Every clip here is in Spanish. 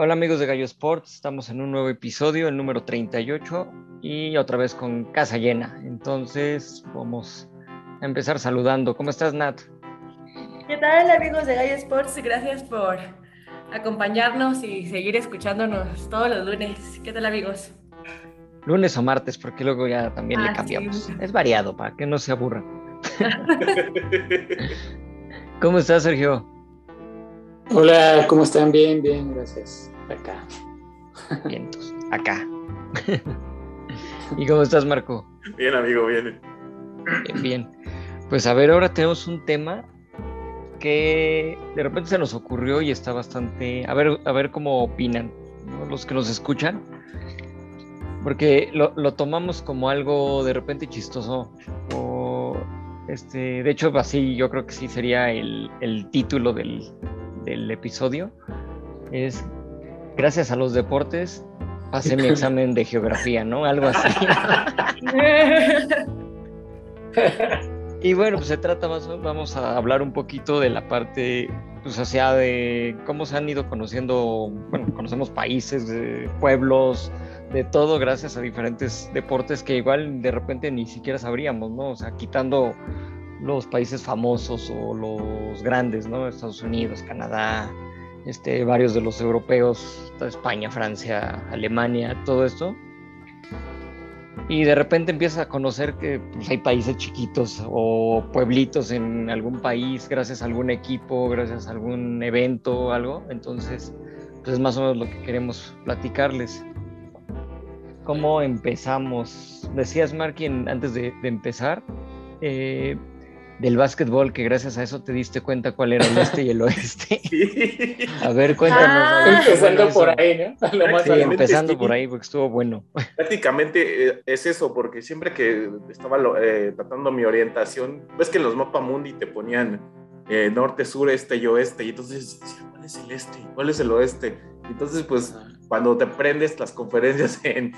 Hola amigos de Gallo Sports, estamos en un nuevo episodio, el número 38, y otra vez con casa llena. Entonces vamos a empezar saludando. ¿Cómo estás, Nat? ¿Qué tal amigos de Gallo Sports? Gracias por acompañarnos y seguir escuchándonos todos los lunes. ¿Qué tal amigos? Lunes o martes, porque luego ya también le ah, cambiamos. Es variado, para que no se aburran. ¿Cómo estás, Sergio? Hola, ¿cómo están? Bien, bien, gracias. Acá. Vientos, acá. ¿Y cómo estás, Marco? Bien, amigo, bien. Bien, bien. Pues a ver, ahora tenemos un tema que de repente se nos ocurrió y está bastante. A ver, a ver cómo opinan los que nos escuchan. Porque lo, lo, tomamos como algo de repente chistoso. O este, de hecho, así yo creo que sí sería el, el título del, del episodio. Es gracias a los deportes pasé mi examen de geografía, ¿no? Algo así. y bueno, pues se trata más, vamos a hablar un poquito de la parte, pues hacia de cómo se han ido conociendo, bueno, conocemos países, pueblos, de todo gracias a diferentes deportes que igual de repente ni siquiera sabríamos, ¿no? O sea, quitando los países famosos o los grandes, ¿no? Estados Unidos, Canadá, este, varios de los europeos, España, Francia, Alemania, todo esto. Y de repente empiezas a conocer que pues, hay países chiquitos o pueblitos en algún país gracias a algún equipo, gracias a algún evento o algo. Entonces, pues es más o menos lo que queremos platicarles. ¿Cómo empezamos? Decías, Marky, antes de, empezar, eh, del básquetbol, que gracias a eso te diste cuenta cuál era el este y el oeste. A ver, cuéntanos. Ah. empezando por ahí, ¿no? sí, empezando por ahí, porque estuvo bueno. Prácticamente eh, es eso, porque siempre que estaba eh, tratando mi orientación, ves que en los mapas mundi te ponían eh, norte, sur, este y oeste, y entonces ¿cuál es el este? ¿Cuál es el oeste? Entonces, pues, cuando te prendes las conferencias en,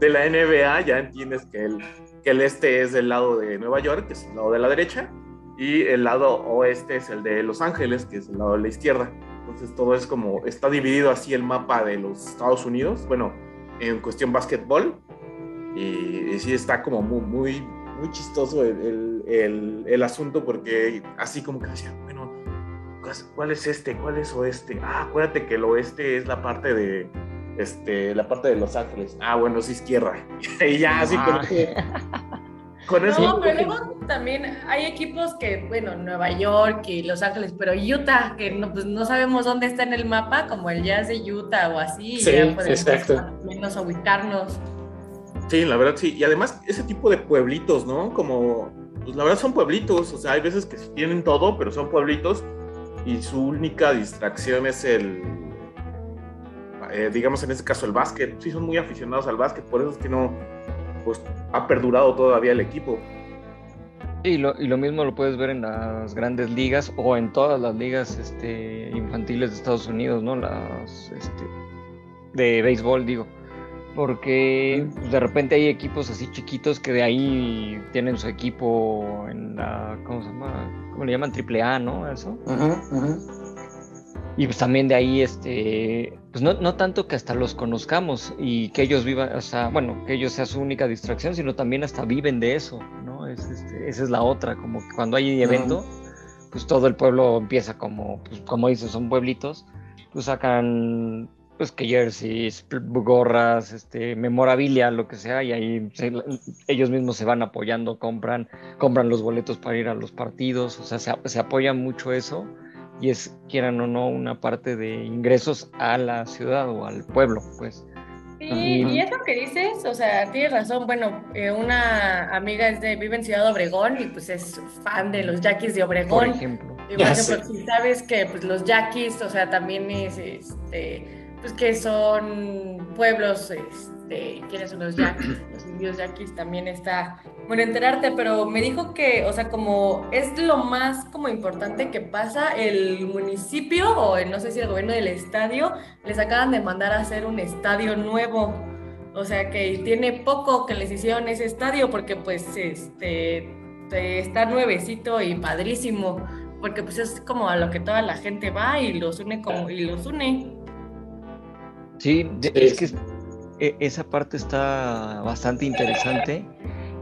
de la NBA, ya entiendes que el que el este es del lado de Nueva York, que es el lado de la derecha, y el lado oeste es el de Los Ángeles, que es el lado de la izquierda. Entonces todo es como, está dividido así el mapa de los Estados Unidos, bueno, en cuestión básquetbol, y, sí está como muy, muy, muy chistoso el, el, el, asunto, porque así como que decía, bueno, ¿cuál es este? ¿Cuál es oeste? Ah, acuérdate que el oeste es la parte de, este, la parte de Los Ángeles. Ah, bueno, es izquierda. y ya, así. Con eso. No, pero luego también hay equipos que, bueno, Nueva York y Los Ángeles, pero Utah, que no, pues no sabemos dónde está en el mapa, como el Jazz de Utah o así. Sí, ya exacto. Menos ubicarnos. Sí, la verdad sí. Y además, ese tipo de pueblitos, ¿no? Como, pues la verdad son pueblitos. O sea, hay veces que tienen todo, pero son pueblitos y su única distracción es el, eh, digamos en este caso el básquet, sí son muy aficionados al básquet, por eso es que no, pues ha perdurado todavía el equipo. Y lo, y lo mismo lo puedes ver en las grandes ligas o en todas las ligas este, infantiles de Estados Unidos, ¿no? Las este, de béisbol, digo. Porque de repente hay equipos así chiquitos que de ahí tienen su equipo en la, ¿cómo se llama? ¿Cómo le llaman? Triple A, ¿no? Eso. Ajá, ajá. Y pues también de ahí, este, pues no, no, tanto que hasta los conozcamos y que ellos vivan, o sea, bueno, que ellos sea su única distracción, sino también hasta viven de eso, ¿no? Es, este, esa es la otra, como que cuando hay evento, pues todo el pueblo empieza como, pues, como dices, son pueblitos, pues sacan, pues que jerseys, gorras, este, memorabilia, lo que sea, y ahí ellos mismos se van apoyando, compran, compran los boletos para ir a los partidos, o sea, se, se apoya mucho eso y es, quieran o no, una parte de ingresos a la ciudad o al pueblo, pues. Sí, y eso que dices, o sea, tienes razón. Bueno, eh, una amiga es de, vive en Ciudad Obregón y pues es fan de los yaquis de Obregón. Por ejemplo. Y, por ejemplo, si sabes que pues los yaquis, o sea, también es, este, pues que son pueblos, este, ¿quiénes son los yaquis? Los indios yaquis también está bueno, enterarte, pero me dijo que, o sea, como es lo más como importante que pasa, el municipio o el, no sé si el gobierno del estadio les acaban de mandar a hacer un estadio nuevo. O sea, que tiene poco que les hicieron ese estadio porque pues este está nuevecito y padrísimo, porque pues es como a lo que toda la gente va y los une como y los une. Sí, es que e, esa parte está bastante interesante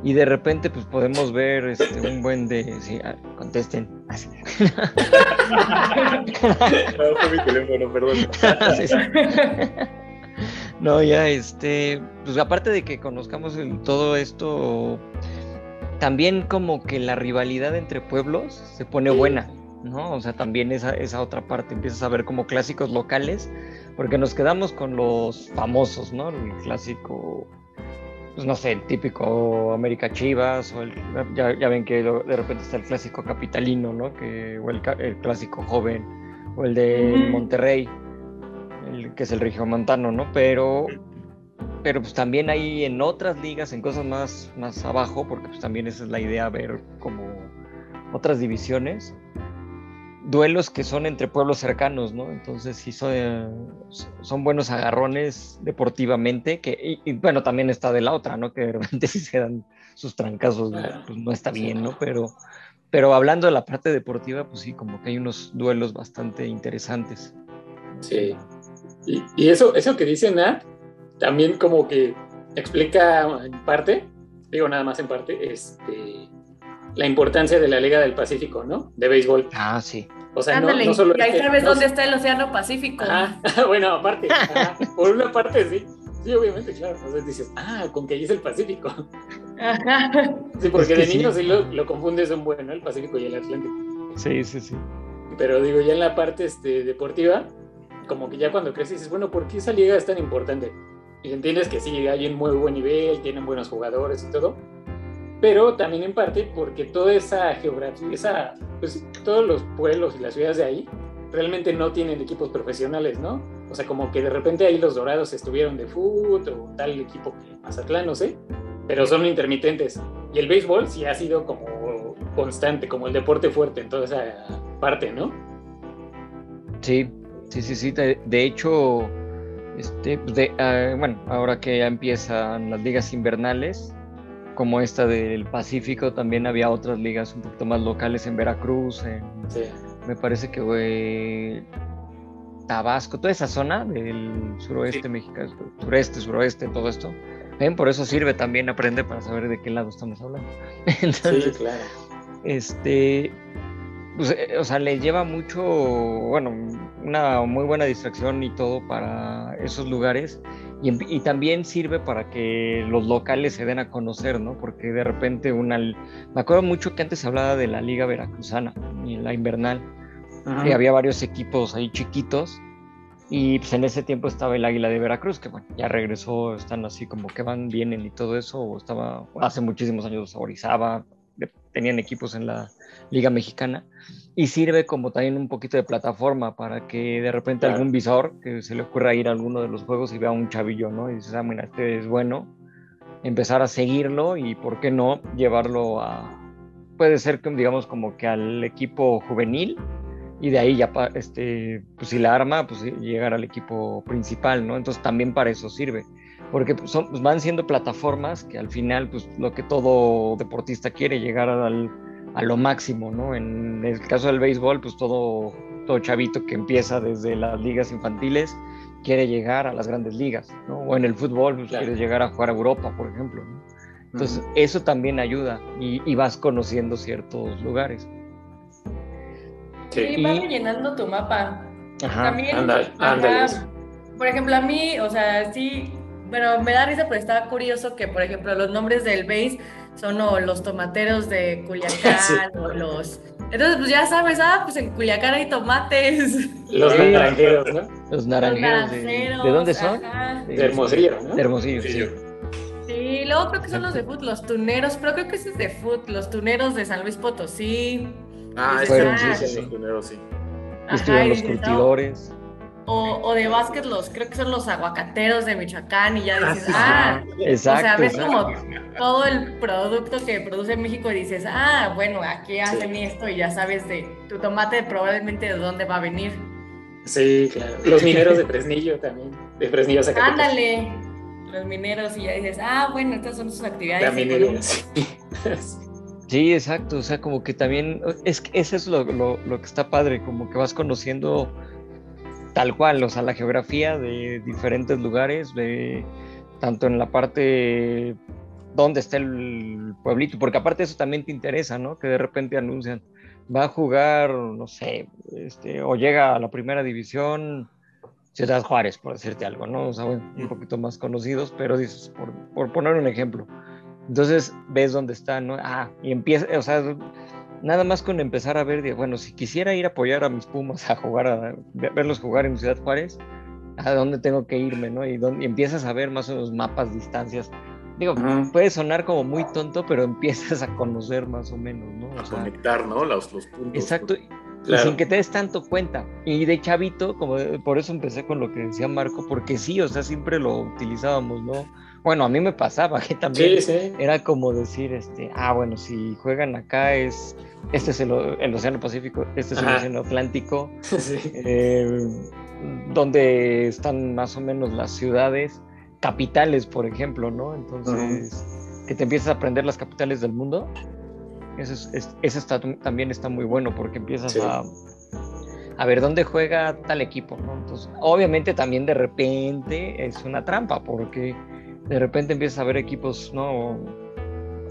y de repente pues podemos ver este, un buen de... Sí, ah, contesten. no, fue mi teléfono, perdón. no, ya, este, pues aparte de que conozcamos el, todo esto, también como que la rivalidad entre pueblos se pone buena, ¿no? O sea, también esa, esa otra parte, empiezas a ver como clásicos locales, porque nos quedamos con los famosos, ¿no? El clásico pues no sé, el típico América Chivas, o el, ya, ven que de repente está el clásico capitalino, ¿no? Que, o el, clásico joven, o el de Monterrey, el, que es el regiomontano, ¿no? Pero, pero pues también hay en otras ligas, en cosas más, más abajo, porque pues también esa es la idea, ver como otras divisiones, duelos que son entre pueblos cercanos, ¿no? Entonces sí son, son buenos agarrones deportivamente, que, y, bueno, también está de la otra, ¿no? Que de repente si se dan sus trancazos, pues no está bien, ¿no? Pero, pero hablando de la parte deportiva, pues sí, como que hay unos duelos bastante interesantes. Sí. Y, y eso, eso que dice Nat, también como que explica en parte, digo nada más en parte, este la importancia de la Liga del Pacífico, ¿no? De béisbol. Ah, sí. O sea, no, no, solo y ahí sabes dónde está el Océano Pacífico. bueno, aparte, por una parte sí. Sí, obviamente, claro. Entonces dices, ah, con que ahí es el Pacífico. Sí, porque de niños sí, lo, lo, confundes un buen, ¿no? El Pacífico y el Atlántico. Sí, sí, sí. Pero digo, ya en la parte este, deportiva, como que ya cuando creces dices, bueno, ¿por qué esa liga es tan importante? Y entiendes que sí, hay un muy buen nivel, tienen buenos jugadores y todo, pero también en parte porque toda esa geografía, esa, pues todos los pueblos y las ciudades de ahí realmente no tienen equipos profesionales, ¿no? O sea, como que de repente ahí los dorados estuvieron de fútbol o tal equipo que Mazatlán, no sé, pero son intermitentes. Y el béisbol sí ha sido como constante, como el deporte fuerte en toda esa parte, ¿no? Sí, sí, sí, sí. De, hecho, este, pues de, ah, bueno, ahora que ya empiezan las ligas invernales, como esta del Pacífico, también había otras ligas un poquito más locales en Veracruz, me parece que fue Tabasco, toda esa zona del suroeste mexicano, sureste, suroeste, todo esto. ¿Ven? Por eso sirve también aprender para saber de qué lado estamos hablando. sí, claro. Este, pues, eh, o sea, le lleva mucho, bueno, una muy buena distracción y todo para esos lugares y, también sirve para que los locales se den a conocer, ¿no? Porque de repente una... Me acuerdo mucho que antes hablaba de la Liga Veracruzana, la invernal, y había varios equipos ahí chiquitos, y pues en ese tiempo estaba el Águila de Veracruz, que bueno, ya regresó, están así como que van, vienen y todo eso, o estaba, hace muchísimos años Orizaba, tenían equipos en la Liga Mexicana y sirve como también un poquito de plataforma para que de repente algún visor que se le ocurra ir a alguno de los juegos y vea un chavillo, ¿no? Y dices, ah, mira, este es bueno, empezar a seguirlo y, ¿por qué no?, llevarlo a, puede ser, digamos, como que al equipo juvenil y de ahí ya, este, pues si la arma, pues llegar al equipo principal, ¿no? Entonces también para eso sirve porque pues, son, pues van siendo plataformas que al final, pues lo que todo deportista quiere, llegar al, a lo máximo, ¿no? En el caso del béisbol, pues todo, todo chavito que empieza desde las ligas infantiles quiere llegar a las grandes ligas, ¿no? O en el fútbol, pues quiere llegar a jugar a Europa, por ejemplo, ¿no? Entonces, eso también ayuda y, vas conociendo ciertos lugares. Sí, vas llenando tu mapa. Ajá, también, por ejemplo, a mí, o sea, sí, bueno, me da risa, pero estaba curioso que, por ejemplo, los nombres del base son los tomateros de Culiacán o los... Entonces, pues ya sabes, ah, pues en Culiacán hay tomates. Los naranjeros, ¿no? Los naranjeros. de, dónde son? De Hermosillo, ¿no? De Hermosillo, sí. Sí, luego creo que son los de Foot, los tuneros, pero creo que ese es de Foot, los tuneros de San Luis Potosí. Ah, Fueron, sí, sí, los tuneros, sí. Estuvieron los curtidores. O, o, de básquet, los, creo que son los aguacateros de Michoacán y ya dices, ah, exacto, o sea, ves como todo el producto que produce México y dices, ah, bueno, aquí hacen esto y ya sabes de tu tomate probablemente de dónde va a venir. Sí, claro. Los mineros de Fresnillo también, de Fresnillo Zacatecas. Ándale, los mineros y ya dices, ah, bueno, estas son sus actividades. La minería, sí. Sí, exacto, o sea, como que también, es que eso es lo, lo, lo que está padre, como que vas conociendo tal cual, o sea, la geografía de diferentes lugares, de, tanto en la parte donde está el pueblito, porque aparte eso también te interesa, ¿no? Que de repente anuncian, va a jugar, no sé, este, o llega a la primera división Ciudad Juárez, por decirte algo, ¿no? O sea, un poquito más conocidos, pero dices, por, por poner un ejemplo. Entonces ves dónde está, ¿no? Ah, y empieza, o sea, nada más con empezar a ver, bueno, si quisiera ir a apoyar a mis Pumas a jugar, a verlos jugar en Ciudad Juárez, ¿a dónde tengo que irme, no? Y, dónde, empiezas a ver más o menos mapas, distancias. Digo, puede sonar como muy tonto, pero empiezas a conocer más o menos, ¿no? a conectar, ¿no? Los, los puntos. Exacto. Sin que te des tanto cuenta. Y de chavito, como por eso empecé con lo que decía Marco, porque sí, o sea, siempre lo utilizábamos, ¿no? Bueno, a mí me pasaba que también era como decir, este, ah, bueno, si juegan acá es, este es el, Océano Pacífico, este es el Océano Atlántico, eh, donde están más o menos las ciudades capitales, por ejemplo, ¿no? Entonces, que te empiezas a aprender las capitales del mundo, eso, está, también está muy bueno porque empiezas a, a ver dónde juega tal equipo, ¿no? Entonces, obviamente también de repente es una trampa porque de repente empiezas a ver equipos, ¿no?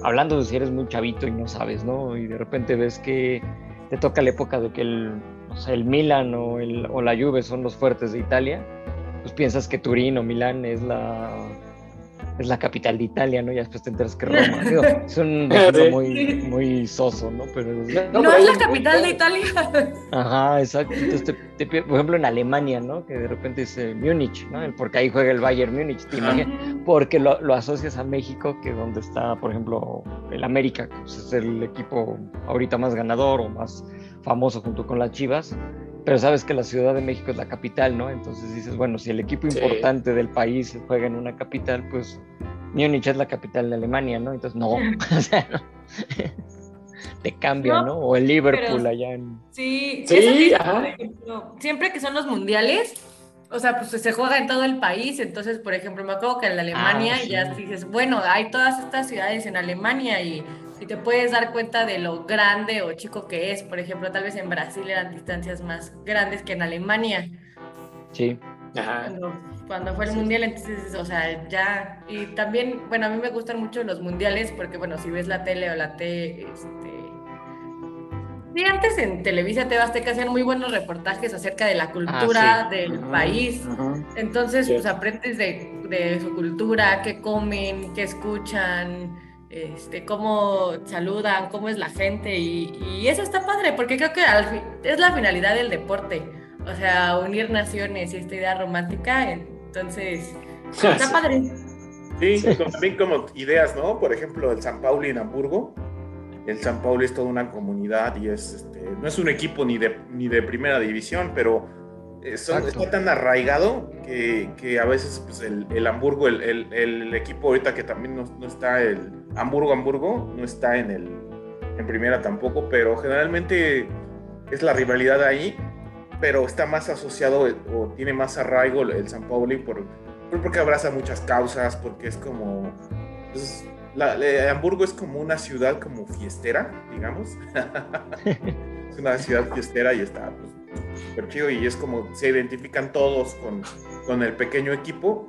Hablando de si eres muy chavito y no sabes, ¿no? Y de repente ves que te toca la época de que el, el Milan o, el, o la Juve son los fuertes de Italia, pues piensas que Turín o Milán es la es la capital de Italia, ¿no? Y después te enteras que Roma. es un ejemplo muy, muy soso, ¿no? Pero, no, es la capital de Italia. Ajá, exacto. Entonces, por ejemplo, en Alemania, ¿no? Que de repente dice Múnich, ¿no? Porque ahí juega el Bayern Múnich, ¿te Porque lo, lo, asocias a México, que donde está, por ejemplo, el América, que pues, es el equipo ahorita más ganador o más famoso junto con las Chivas pero sabes que la Ciudad de México es la capital, ¿no? Entonces dices, bueno, si el equipo importante del país juega en una capital, pues Múnich es la capital de Alemania, ¿no? Entonces, no, o sea, no. te cambia, no, O el Liverpool allá en... Sí, sí, siempre que son los mundiales, o sea, pues se juega en todo el país, entonces, por ejemplo, me acuerdo que en Alemania ah, ya dices, bueno, hay todas estas ciudades en Alemania y y te puedes dar cuenta de lo grande o chico que es. Por ejemplo, tal vez en Brasil eran distancias más grandes que en Alemania. Sí. Cuando, fue el mundial, entonces, o sea, ya. Y también, bueno, a mí me gustan mucho los mundiales porque, bueno, si ves la tele o la T, este. Sí, antes en Televisa te que hacían muy buenos reportajes acerca de la ah, cultura del país. Entonces, pues aprendes de, de su cultura, qué comen, qué escuchan este, cómo saludan, cómo es la gente y, eso está padre porque creo que es la finalidad del deporte, o sea, unir naciones y esta idea romántica, entonces está padre. Sí, también como ideas, ¿no? Por ejemplo, el San Paulo en Hamburgo. El San Paulo es toda una comunidad y es, este, no es un equipo ni de, ni de primera división, pero está tan arraigado que, a veces pues, el, Hamburgo, el, equipo ahorita que también no, está, el Hamburgo, Hamburgo, no está en, el, en primera tampoco, pero generalmente es la rivalidad ahí, pero está más asociado o tiene más arraigo el San Pauli por, porque abraza muchas causas, porque es como... Pues, Hamburgo es como una ciudad como fiestera, digamos. es una ciudad fiestera y está pues, súper chido y es como se identifican todos con, con, el pequeño equipo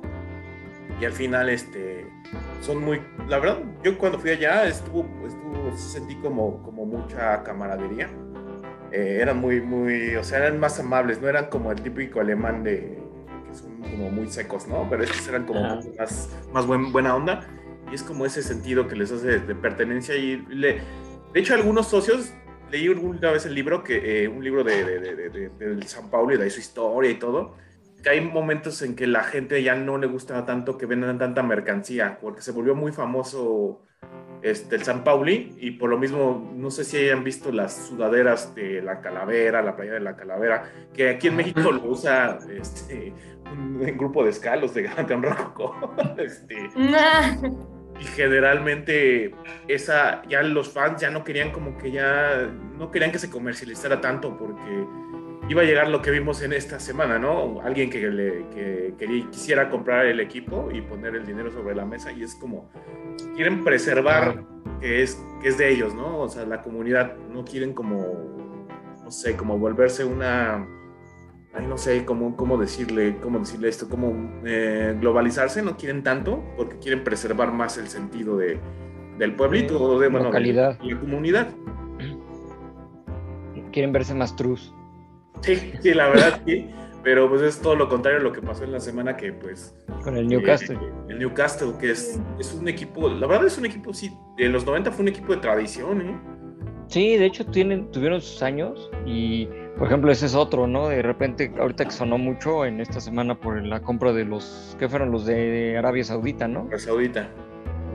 y al final este son muy la verdad yo cuando fui allá estuvo estuvo sentí como como mucha camaradería. Eh, eran muy muy o sea eran más amables no eran como el típico alemán de que son como muy secos no pero estos eran como más más buena onda. Y es como ese sentido que les hace de, pertenencia y le de hecho algunos socios leí una vez el libro, que, eh, un libro de, de, del San Paulo y de su historia y todo, que hay momentos en que la gente ya no le gusta tanto que vendan tanta mercancía, porque se volvió muy famoso este, el San Pauli y por lo mismo, no sé si hayan visto las sudaderas de la calavera, la playa de la calavera, que aquí en México lo usa este, un, grupo de escalos de Gran Rococo. este, y generalmente esa ya los fans ya no querían como que ya no querían que se comercializara tanto porque iba a llegar lo que vimos en esta semana, ¿no? Alguien que, le, que, quisiera comprar el equipo y poner el dinero sobre la mesa y es como quieren preservar que es que es de ellos, ¿no? O sea, la comunidad no quieren como no sé, como volverse una ay, no sé cómo, cómo decirle, cómo decirle esto, cómo eh, globalizarse, no quieren tanto porque quieren preservar más el sentido de, del pueblito o de, bueno, de la comunidad. Quieren verse más trus. Sí, sí, la verdad sí. Pero pues es todo lo contrario a lo que pasó en la semana que pues... Con el Newcastle. eh, el Newcastle, que es, es un equipo, la verdad es un equipo, sí, en los 90 fue un equipo de tradición, ¿eh? Sí, de hecho tienen, tuvieron sus años y, por ejemplo, ese es otro, ¿no? De repente, ahorita que sonó mucho en esta semana por la compra de los, ¿qué fueron los de Arabia Saudita, ¿no? La Saudita.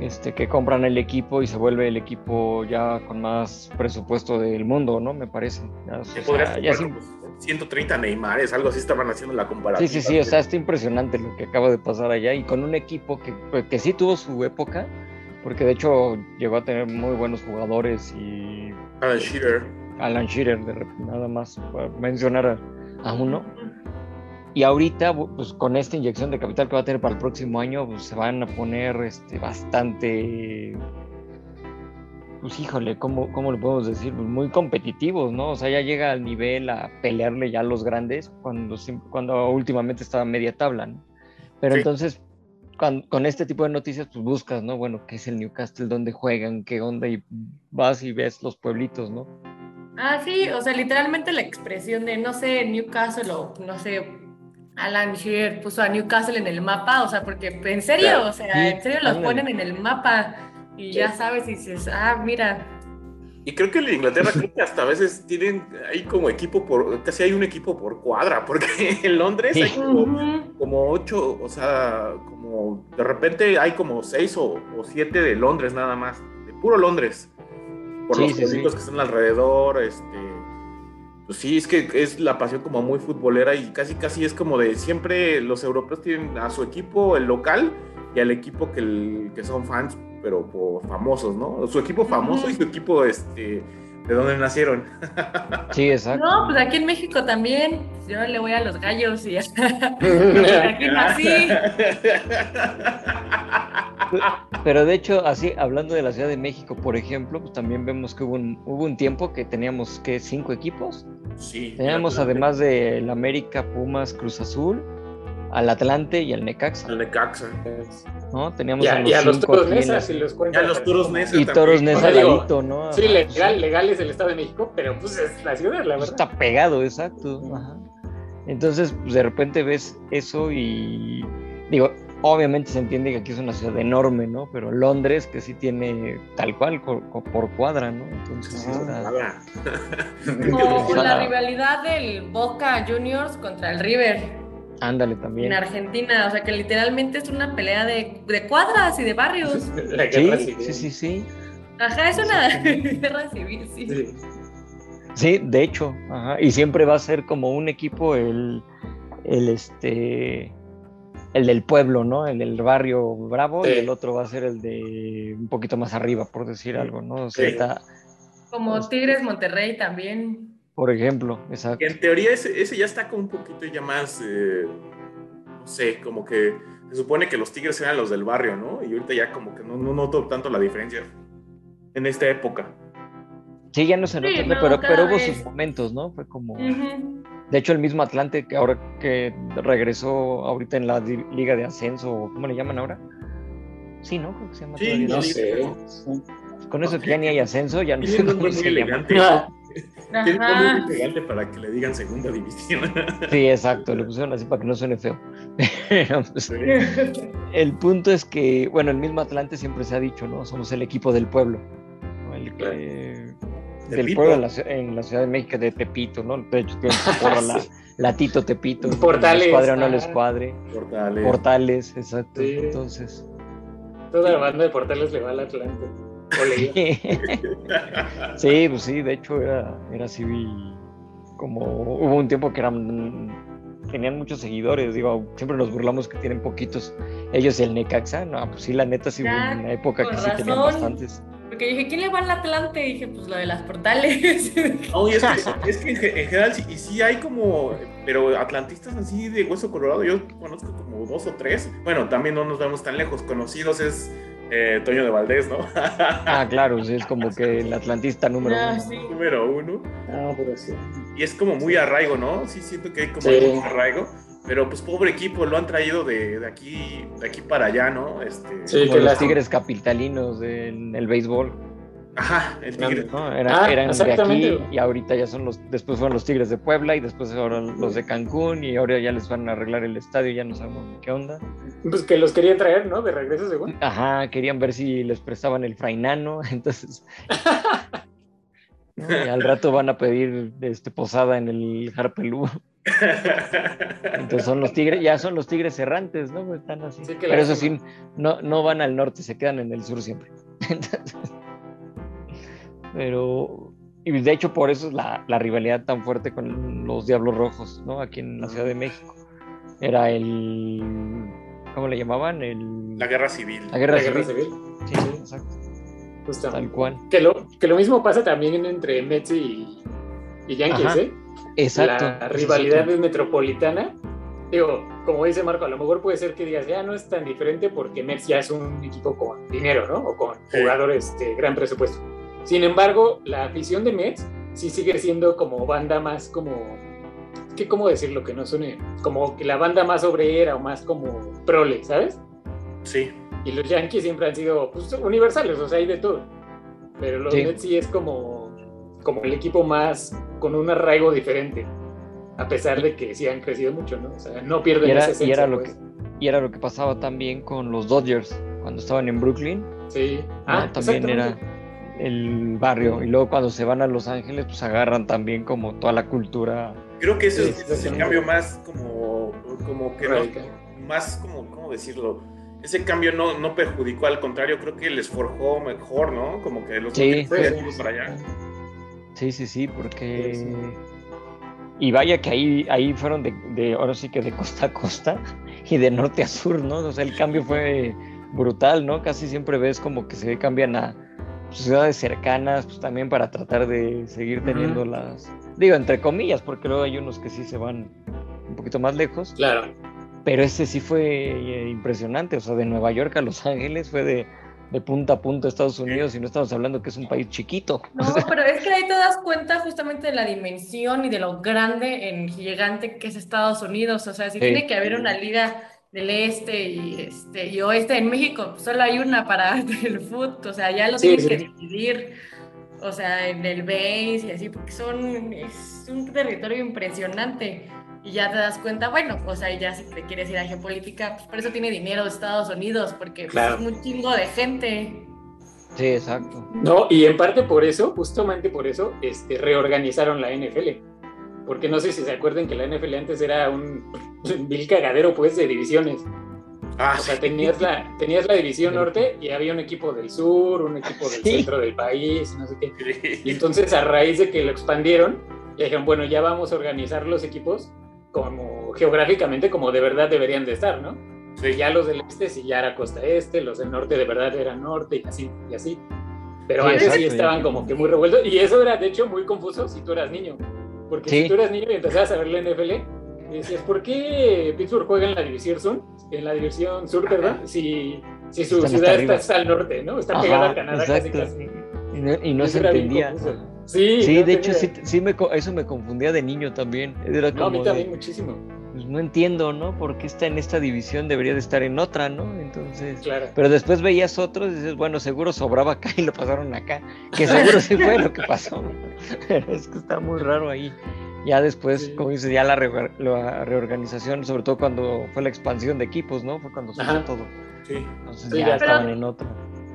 Este, que compran el equipo y se vuelve el equipo ya con más presupuesto del mundo, ¿no? Me parece. Ya, o Se sea, ya como 130 Neymares, algo así estaban haciendo la comparativa. Sí, sí, sí, o sea, está impresionante lo que acaba de pasar allá y con un equipo que, pues, que sí tuvo su época, porque de hecho llegó a tener muy buenos jugadores y Alan Shearer. Alan Shearer, de rep- nada más para mencionar a, a uno. Y ahorita, pues con esta inyección de capital que va a tener para el próximo año, pues se van a poner este, bastante, pues híjole, ¿cómo, ¿cómo le podemos decir? Pues muy competitivos, ¿no? O sea, ya llega al nivel a pelearle ya a los grandes cuando, cuando últimamente estaba media tabla, ¿no? Pero Sí. entonces, cuan- con, este tipo de noticias, pues buscas, ¿no? Bueno, ¿qué es el Newcastle? ¿Dónde juegan? ¿Qué onda? Y vas y ves los pueblitos, ¿no? Ah, sí, o sea, literalmente la expresión de, no sé, Newcastle o, no sé, Alan Shearer puso a Newcastle en el mapa, o sea, porque en serio, Claro, o sea, sí, en serio los ándale. ponen en el mapa y ya sabes y dices, ah, mira, Y creo que en Inglaterra creo que hasta a veces tienen ahí como equipo por, casi hay un equipo por cuadra, porque en Londres hay como, ocho, o sea, como de repente hay como seis o, o siete de Londres nada más, de puro Londres, por Sí, los sí, pueblitos sí. que están alrededor, este, pues sí, es que es la pasión como muy futbolera y casi casi es como de siempre los europeos tienen a su equipo, el local, y al equipo que, el- que son fans, pero por famosos, ¿no? Su equipo famoso y su equipo, este, de donde nacieron. Sí, exacto. No, pues aquí en México también, yo le voy a los gallos y aquí nací. Pero de hecho, así, hablando de la Ciudad de México, por ejemplo, pues también vemos que hubo un, hubo un tiempo que teníamos, que Cinco equipos. Sí. Teníamos además del América, Pumas, Cruz Azul, al Atlante y al Necaxa, El Necaxa. ¿no? Teníamos Y a a, los y a los cinco toros Nesa, si los Ya cuentan. los Toros Nesa Y también. Toros Nesa O sea, digo, ladito, ¿no? Sí, legal, legal es el Estado de México, pero pues es la ciudad, la verdad. está pegado, exacto. ajá. Entonces, pues de repente ves eso y digo, obviamente se entiende que aquí es una ciudad enorme, ¿no? Pero Londres, que sí tiene tal cual por cuadra, ¿no? Entonces, sí está- Nada. O, o la rivalidad del Boca Juniors contra el River ándale en también. Argentina, o sea que literalmente es una pelea de, de cuadras y de barrios. La guerra Sí, civil. sí, sí, sí. Ajá, es una guerra civil, sí. Sí. Sí, de hecho, ajá, y siempre va a ser como un equipo el, el este el del pueblo, ¿no? El del barrio bravo y el otro va a ser el de un poquito más arriba, por decir algo, ¿no? O sea, Sí. está- Como Tigres Monterrey también. por ejemplo, exacto. Que en teoría ese, ese ya está como un poquito ya más, eh, no sé, como que se supone que los Tigres eran los del barrio, ¿no? Y ahorita ya como que no, no noto tanto la diferencia en esta época. Sí, ya no se Sí, nota, no, pero, pero hubo vez. sus momentos, ¿no? Fue como. De hecho, el mismo Atlante que ahora que regresó ahorita en la liga de ascenso, ¿cómo le llaman ahora? Sí, ¿no? Creo que se llama Sí, todavía. No Sí, sé. Con eso que ya ni hay ascenso, ya no sé Tiene un cómo nombre muy se elegante. Tiene un nombre muy elegante para que le digan segunda división. Sí, exacto, le pusieron así para que no suene feo. Pues, el punto es que, bueno, el mismo Atlante siempre se ha dicho, ¿no? Somos el equipo del pueblo. ¿no? El que- del pueblo en la, en la Ciudad de México, de Tepito, ¿no? De hecho, tiene la, la Tito Tepito. Portales, Les cuadre o no les cuadre. Portales. Portales, exacto. Sí. Entonces. Toda la banda de portales le va al Atlante. O le sí, pues sí, de hecho era, era así como hubo un tiempo que eran tenían muchos seguidores, digo, siempre nos burlamos que tienen poquitos ellos y el Necaxa, no, pues sí, la neta sí hubo Ya, una época que sí tenían bastantes. Porque dije, ¿quién le va al Atlante? Y dije, pues lo de las portales. No, y es que, es que en, ge- en general sí, y sí hay como, pero atlantistas así de hueso colorado, yo conozco como dos o tres. Bueno, también no nos vemos tan lejos. Conocidos es eh, Toño de Valdés, ¿no? Ah, claro, sí, es como que el atlantista número Ah, uno. sí. Número uno. Ah, pero sí. Y es como muy arraigo, ¿no? Sí, siento que hay como Sí. un arraigo. Pero pues pobre equipo, lo han traído de, de aquí, de aquí para allá, ¿no? Este, Sí, que los tigres capitalinos en el béisbol. Ajá, el tigre. ¿no? Era- Ah, eran de aquí y ahorita ya son los, después fueron los Tigres de Puebla y después ahora los de Cancún y ahora ya les van a arreglar el estadio, ya no sabemos qué onda. Pues que los querían traer, ¿no? De regreso, según. Ajá, querían ver si les prestaban el frainano, entonces... ¿no? Y al rato van a pedir este, posada en el Harpelú. Entonces son los tigres, ya son los tigres errantes, ¿no? Pues Están así. Sí, que Pero eso sí, no, no van al norte, se quedan en el sur siempre. Entonces, pero, y de hecho por eso es la, la rivalidad tan fuerte con los Diablos Rojos, ¿no? Aquí en la Ciudad de México. Era el, ¿cómo le llamaban? El, La guerra civil. la guerra, La guerra civil. civil. Sí, exacto, tal cual. Que lo, que lo mismo pasa también entre Mets y, y Yankees, Ajá. ¿eh? Exacto. La rivalidad es metropolitana. Digo, como dice Marco, a lo mejor puede ser que digas, ya no es tan diferente porque Mets ya es un equipo con dinero, ¿no? O con Sí. jugadores de gran presupuesto. Sin embargo, la afición de Mets sí sigue siendo como banda más como... ¿Qué, ¿Cómo decirlo? Que no suene... Como que la banda más obrera o más como prole, ¿sabes? Sí. Y los Yankees siempre han sido pues, universales, o sea, hay de todo. Pero los Sí. Mets sí es como, como el equipo más con un arraigo diferente. A pesar de que sí han crecido mucho, ¿no? O sea, no pierden Y era- esa y era lo pues. Y era lo que pasaba también con los Dodgers cuando estaban en Brooklyn. Sí. ¿no? Ah, también era el barrio. Y luego cuando se van a Los Ángeles, pues agarran también como toda la cultura. Creo que ese es, el cambio más como, como que Radical. más como, ¿cómo decirlo? Ese cambio no, no perjudicó, al contrario, creo que les forjó mejor, ¿no? Como que los Sí, sí. para allá. Sí, sí, sí, porque... Sí, sí. Y vaya que ahí, ahí fueron de, de, ahora sí que de costa a costa y de norte a sur, ¿no? O sea, el cambio fue brutal, ¿no? Casi siempre ves como que se cambian a ciudades cercanas, pues también para tratar de seguir teniendo las, digo, entre comillas, porque luego hay unos que sí se van un poquito más lejos, Claro. pero ese sí fue eh, impresionante, o sea, de Nueva York a Los Ángeles fue de, de punta a punta Estados Unidos y no estamos hablando que es un país chiquito. No, pero es que ahí te das cuenta justamente de la dimensión y de lo grande en gigante que es Estados Unidos. O sea, si Sí. tiene que haber una liga del este y este y oeste en México, pues, solo hay una para el fútbol. O sea, ya lo Sí, sí. que dividir. O sea, en el base y así, porque son, es un territorio impresionante. Y ya te das cuenta, bueno, o sea, ya si te quieres ir a geopolítica, pues por eso tiene dinero Estados Unidos, porque pues, Claro. es un chingo de gente. Sí, exacto. No, y en parte por eso, justamente por eso, este, reorganizaron la NFL. Porque no sé si se acuerdan que la NFL antes era un vil cagadero, pues, de divisiones. Ah, O sea, tenías la, tenías la división norte y había un equipo del sur, un equipo del Sí. centro del país, no sé qué. Y entonces, a raíz de que lo expandieron, dijeron, bueno, ya vamos a organizar los equipos como geográficamente como de verdad deberían de estar, ¿no? Sí. Ya los del este sí ya era costa este, los del norte de verdad eran norte y así, y así. Pero Sí, antes sí estaban como que muy revueltos y eso era de hecho muy confuso si tú eras niño. Porque Sí. si tú eras niño y empezabas a ver la NFL, y decías, ¿por qué Pittsburgh juega en la división sur? En la división sur, ¿verdad? Si, si su Están ciudad está, está al norte, ¿no? Está Ajá, pegada a Canadá casi casi. Y no, y no se era entendía. confuso. Sí, Sí, de hecho, sí, sí me, co- eso me confundía de niño también. Era No, a mí también de, muchísimo. pues, no entiendo, ¿no? ¿Por qué está en esta división? Debería de estar en otra, ¿no? Entonces, Claro. pero después veías otros y dices, bueno, seguro sobraba acá y lo pasaron acá, que seguro sí fue lo que pasó. Pero es que está muy raro ahí. Ya después, Sí. como dices, ya la, reor- la reorganización, sobre todo cuando fue la expansión de equipos, ¿no? Fue cuando se todo. Sí. Entonces Sí, ya ya. estaban Pero- en otra.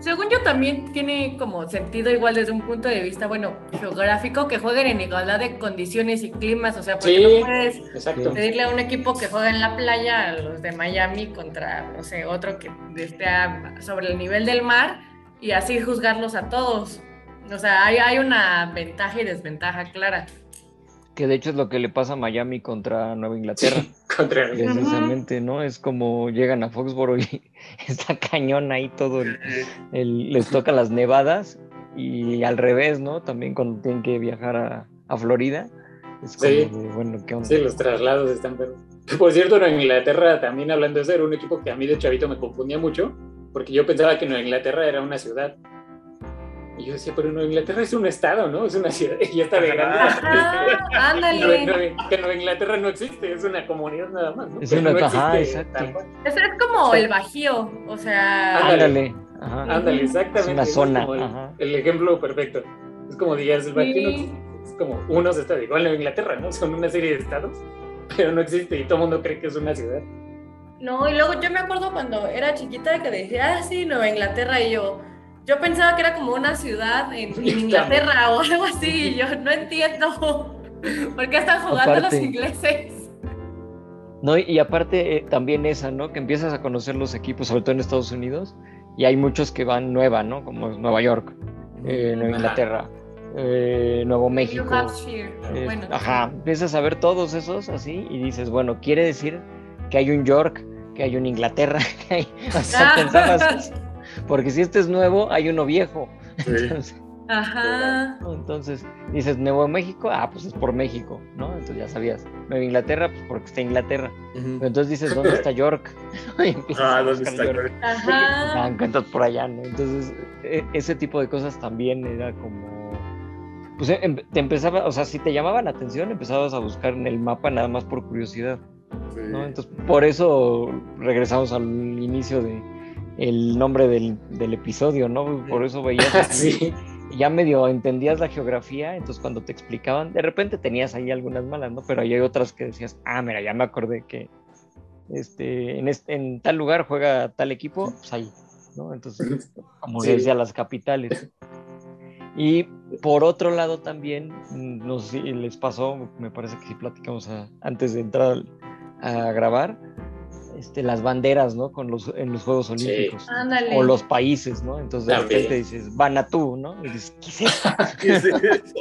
Según yo también tiene como sentido igual desde un punto de vista, bueno, geográfico, que jueguen en igualdad de condiciones y climas, o sea, porque Sí. no puedes Exacto. pedirle a un equipo que juega en la playa, a los de Miami, contra, no sé, otro que esté sobre el nivel del mar y así juzgarlos a todos. O sea, hay, hay una ventaja y desventaja clara. Que de hecho es lo que le pasa a Miami contra Nueva Inglaterra. Sí, contra Precisamente, ¿no? Es como llegan a Foxboro y está cañón ahí todo, el, el- les toca las nevadas y al revés, ¿no? También cuando tienen que viajar a, a Florida, es como Sí. de, bueno, ¿qué onda? Sí, los traslados están pero Por cierto, en Inglaterra, también hablando de eso, era un equipo que a mí de chavito me confundía mucho, porque yo pensaba que Nueva Inglaterra era una ciudad. Y yo decía, pero Nueva Inglaterra es un estado, ¿no? Es una ciudad. Y ya está de grande. Ajá, ándale. Nueva- Que Nueva Inglaterra no existe, es una comunidad nada más. ¿no? Es Pero una- no ajá, exacto. Eso es como el Bajío, o sea, Ándale. Ajá. Ándale, exactamente. Es una zona, como el, ajá. el ejemplo perfecto. Es como dirías, el Vaticano Sí. existe, es como unos estados, igual en Inglaterra, ¿no? Son una serie de estados, pero no existe y todo el mundo cree que es una ciudad. No, y luego yo me acuerdo cuando era chiquita que decía, ah, sí, Nueva Inglaterra, y yo, yo pensaba que era como una ciudad en, en Inglaterra o algo así, y yo no entiendo por qué están jugando los ingleses. No, y, aparte eh, también esa, ¿no? Que empiezas a conocer los equipos, sobre todo en Estados Unidos, y hay muchos que van nueva, ¿no? Como Nueva York, eh, Nueva. Inglaterra, eh, Nuevo México. Eh, bueno. Ajá, empiezas a ver todos esos así y dices, bueno, quiere decir que hay un York, que hay un Inglaterra, que hay... O sea, Ah. pensabas. Porque si este es nuevo, hay uno viejo. Sí. Entonces, Ajá. ¿no? Entonces, dices Nuevo México, ah, pues es por México, ¿no? Entonces ya sabías. Nueva Inglaterra, pues porque está Inglaterra. Pero entonces dices, ¿dónde está York? Ah, ¿dónde está? York. Ah, Ajá. encuentras por allá, ¿no? Entonces, e- ese tipo de cosas también era como. Pues em- te empezaba, o sea, si te llamaban la atención, empezabas a buscar en el mapa nada más por curiosidad, Sí. ¿no? Entonces, por eso regresamos al inicio de el nombre del, del episodio, ¿no? Por eso veías así, sí. ya medio entendías la geografía, entonces cuando te explicaban, de repente tenías ahí algunas malas, ¿no? Pero ahí hay otras que decías, ah, mira, ya me acordé que este, en, este- en tal lugar juega tal equipo, pues ahí, ¿no? Entonces, como Sí. decía, las capitales. Y por otro lado también, mm, no sé si les pasó, me parece que sí platicamos a- antes de entrar a grabar, este, las banderas, ¿no? Con los, en los Juegos Sí. Olímpicos. Ándale. O los países, ¿no? Entonces de También. repente dices, Vanatú, ¿no? Y dices, ¿qué es eso? Sí, sí.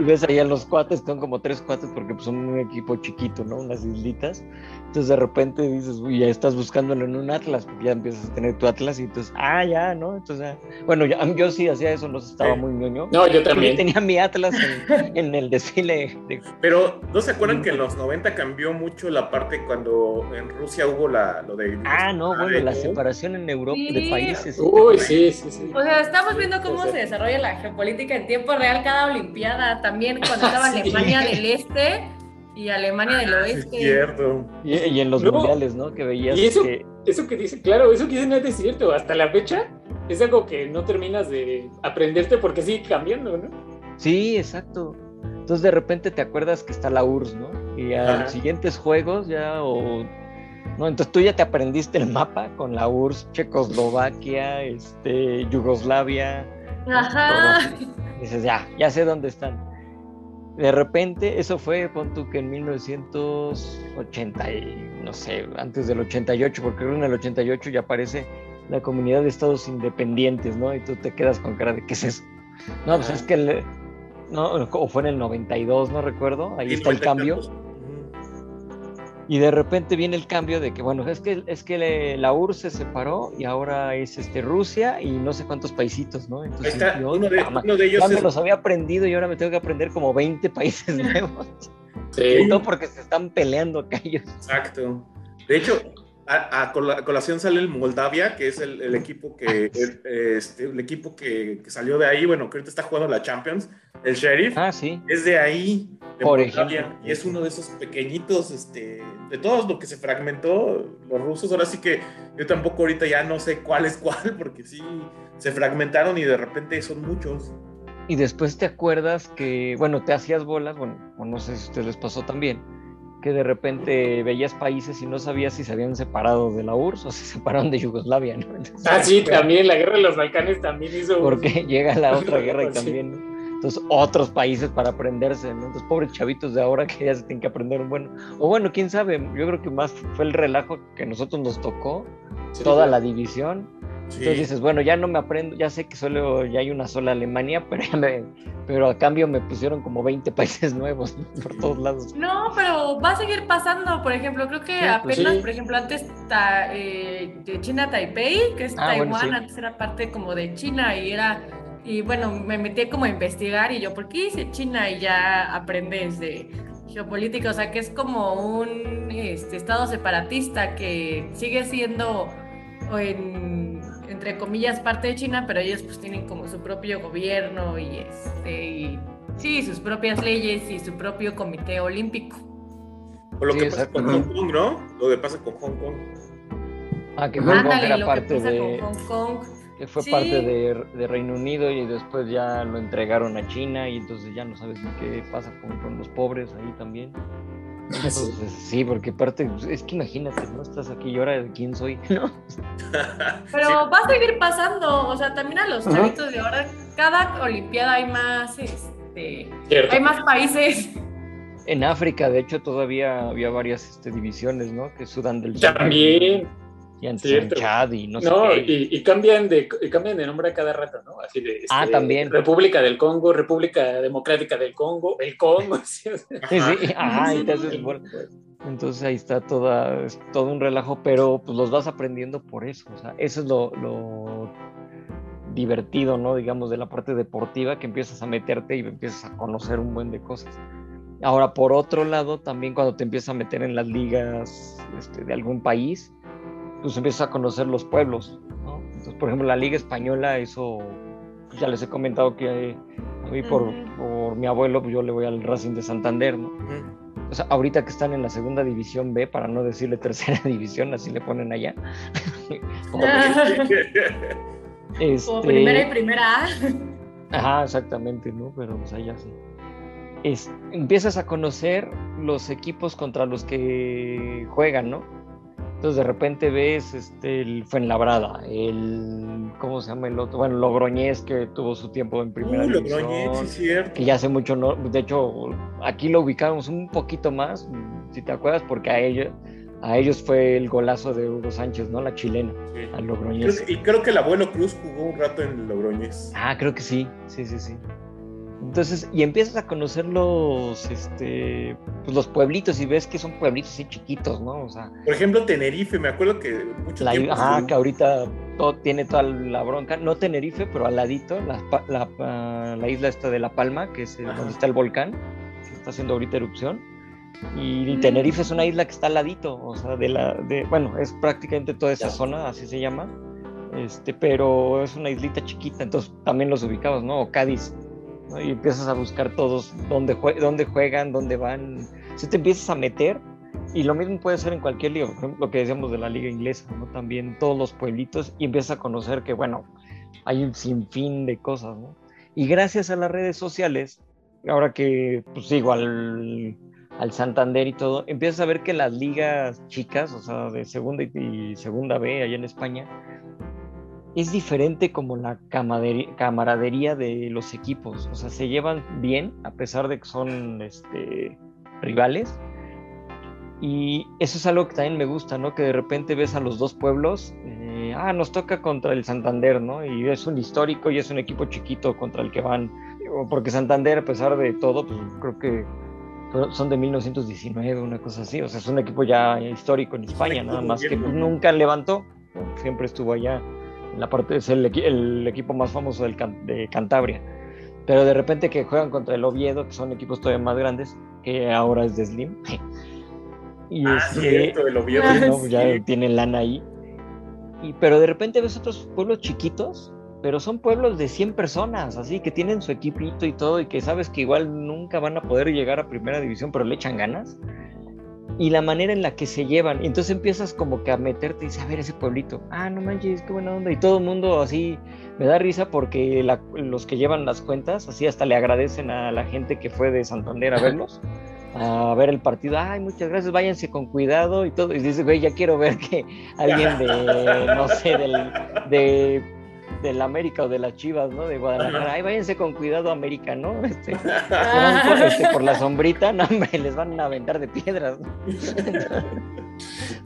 Y ves ahí a los cuates, son como tres cuates porque pues, son un equipo chiquito, ¿no? Unas islitas. Entonces de repente dices, uy, ya estás buscándolo en un Atlas, porque ya empiezas a tener tu Atlas y entonces, ah, ya, ¿no? Entonces, ya. bueno, ya- yo sí hacía eso, no estaba Sí. muy ñoño. No, yo Yo también. tenía mi Atlas en, en el desfile de... Pero ¿no se acuerdan que en los 90 cambió mucho la parte cuando en Rusia hubo la, lo de... Ah, no, bueno, la separación en Europa de países. Uy, sí, sí, sí. O sea, estamos viendo cómo se desarrolla la geopolítica en tiempo real cada Olimpiada. También cuando estaba Sí. Alemania del Este y Alemania del Sí, es Oeste. cierto. Y, y en los No. mundiales, ¿no? Que veías Y eso- que... Eso que dice, claro, eso que dice no es cierto. Hasta la fecha es algo que no terminas de aprenderte porque sigue cambiando, ¿no? Sí, exacto. Entonces de repente te acuerdas que está la URSS, ¿no? Y a Ajá. los siguientes juegos ya o no, entonces tú ya te aprendiste el mapa con la URSS, Checoslovaquia, este, Yugoslavia. Ajá. Dices, ya, ya sé dónde están. De repente, eso fue, pon tú que en 1980, y, no sé, antes del 88, porque creo que en el 88 ya aparece la comunidad de estados independientes, ¿no? Y tú te quedas con cara de, ¿qué es eso? No, pues es que, el- no, o fue en el 92, no recuerdo, ahí Sí, está el 90 cambio. tantos. Y de repente viene el cambio de que, bueno, es que, es que le- la URSS se separó y ahora es este, Rusia y no sé cuántos paisitos, ¿no? Ahí Entonces, está, yo, uno de, "Ah, ma- uno de ellos ya me los había aprendido y ahora me tengo que aprender como 20 países nuevos. Sí. Y todo porque se están peleando acá ellos. Exacto. De hecho, a, a cola- colación sale el Moldavia, que es el, el equipo que el, este, el equipo que, que salió de ahí, bueno, que ahorita está jugando la Champions, el Sheriff, Ah, sí. es de ahí, de Por Moldavia, ejemplo. y es uno de esos pequeñitos, este, de todos lo que se fragmentó, los rusos, ahora sí que yo tampoco ahorita ya no sé cuál es cuál, porque sí, se fragmentaron y de repente son muchos. Y después te acuerdas que, bueno, te hacías bolas, bueno, o no sé si a ustedes les pasó también, que de repente veías países y no sabías si se habían separado de la URSS o se separaron de Yugoslavia, ¿no? Entonces, Ah, sí, también la guerra de los Balcanes también hizo. porque llega la otra guerra y también, ¿no? Entonces, otros países para aprenderse, ¿no? Entonces, pobres chavitos de ahora que ya se tienen que aprender un bueno. O bueno, quién sabe, yo creo que más fue el relajo que nosotros nos tocó, Sí, toda sí. la división. Sí. Entonces dices, bueno, ya no me aprendo, ya sé que solo ya hay una sola Alemania, pero, ya me- pero a cambio me pusieron como 20 países nuevos ¿no? por todos lados. No, pero va a seguir pasando. Por ejemplo, creo que Sí, pues apenas, sí. por ejemplo, antes ta- eh, de China Taipei, que es Ah, bueno, Taiwán, sí. antes era parte como de China y era. Y bueno, me metí como a investigar y yo, ¿por qué dice China? Y ya aprendes de geopolítica, o sea, que es como un este, estado separatista que sigue siendo en, entre comillas, parte de China, pero ellos pues tienen como su propio gobierno y este, y, sí, sus propias leyes y su propio comité olímpico. O lo Sí, que pasa con Hong Kong, ¿no? Lo que pasa con Hong Kong. Ah, que Hong Kong era parte de. con Hong Kong. que fue Sí. parte de, de Reino Unido y después ya lo entregaron a China y entonces ya no sabes ni qué pasa con, con los pobres ahí también. Sí, porque parte, pues, es que imagínate, ¿no? Estás aquí y ahora quién soy, ¿no? Pero Sí. va a seguir pasando, o sea, también a los Ajá. chavitos de ahora, cada olimpiada hay más, este, Cierto. hay más países. En África, de hecho, todavía había varias este, divisiones, ¿no? Que Sudán del Sur. También. Y antes cierto. en Chad y no sé No, qué. y, y cambian de y cambian de nombre a cada rato, ¿no? Así de Ah, este, también. República del Congo, República Democrática del Congo, el Congo. sí. Sí, sí, ajá, y te haces bola. Entonces ahí está toda, es todo un relajo, pero pues los vas aprendiendo por eso. O sea, eso es lo, lo divertido, ¿no? Digamos, de la parte deportiva, que empiezas a meterte y empiezas a conocer un buen de cosas. Ahora, por otro lado, también cuando te empiezas a meter en las ligas este, de algún país, pues empiezas a conocer los pueblos, ¿no? Entonces, por ejemplo, la Liga Española, eso pues, ya les he comentado que a mí por, por mi abuelo, pues yo le voy al Racing de Santander, ¿no? O sea, ahorita que están en la segunda división B, para no decirle tercera división, así le ponen allá. Este, Como primera y primera A. Ajá, exactamente, ¿no? Pero pues allá sí. Es, empiezas a conocer los equipos contra los que juegan, ¿no? Entonces de repente ves este, el Fuenlabrada, el. ¿Cómo se llama el otro? Bueno, Logroñés que tuvo su tiempo en primera Uh, división. Logroñez, sí, es cierto. que ya hace mucho no, de hecho aquí lo ubicamos un poquito más, si te acuerdas, porque a ellos, a ellos fue el golazo de Hugo Sánchez, ¿no? La chilena, Sí. al Creo Logroñés. y creo que el abuelo Cruz jugó un rato en Logroñez. Ah, creo que sí, sí, sí, sí. Entonces, y empiezas a conocer los, este, pues los pueblitos y ves que son pueblitos así chiquitos, ¿no? O sea, Por ejemplo, Tenerife, me acuerdo que mucho la, tiempo. ajá, estuvo- que ahorita todo, tiene toda la bronca, no Tenerife, pero al ladito, la, la, la isla esta de La Palma, que es el- Ajá. donde está el volcán, que está haciendo ahorita erupción. Y, Mm. Tenerife es una isla que está al ladito, o sea, de la, de, bueno, es prácticamente toda esa Ya. zona, así se llama, este, pero es una islita chiquita, entonces también los ubicabas, ¿no? O Cádiz, Y empiezas a buscar todos dónde, dónde juegan, dónde van, si te empiezas a meter, y lo mismo puede ser en cualquier liga, lo que decíamos de la liga inglesa, ¿no? También todos los pueblitos, y empiezas a conocer que, bueno, hay un sinfín de cosas. Y gracias a las redes sociales, ahora que pues sigo al, Santander y todo, empiezas a ver que las ligas chicas, o sea, de segunda y segunda B allá en España, es diferente como la camaradería de los equipos, o sea, se llevan bien a pesar de que son este, rivales. Y eso es algo que también me gusta, ¿no? Que de repente ves a los dos pueblos, eh, ah, nos toca contra el Santander, ¿no? Y es un histórico y es un equipo chiquito contra el que van, porque Santander, a pesar de todo, pues creo que son de 1919, una cosa así, o sea, es un equipo ya histórico en España, nada más que pues, nunca levantó, siempre estuvo allá, en la parte, es el, equi- el equipo más famoso del de Cantabria, pero de repente que juegan contra el Oviedo, que son equipos todavía más grandes, que ahora es de Slim, y Ah, este, cierto, el Oviedo. Ah, ¿no? sí. ya tienen lana ahí, y, pero de repente ves otros pueblos chiquitos, pero son pueblos de 100 personas, así que tienen su equipito y todo, y que sabes que igual nunca van a poder llegar a primera división, pero le echan ganas. Y la manera en la que se llevan, y entonces empiezas como que a meterte y dices, a ver ese pueblito, ah, no manches, qué buena onda, y todo el mundo así, me da risa porque la- los que llevan las cuentas, así hasta le agradecen a la gente que fue de Santander a verlos, a ver el partido, ay, muchas gracias, váyanse con cuidado y todo, y dices, güey, ya quiero ver que alguien de, no sé, del, de del América o de las Chivas, ¿no? De Guadalajara. Ay, váyanse con cuidado, América, ¿no? Este, por, este, por la sombrita, no, hombre, les van a aventar de piedras. ¿no?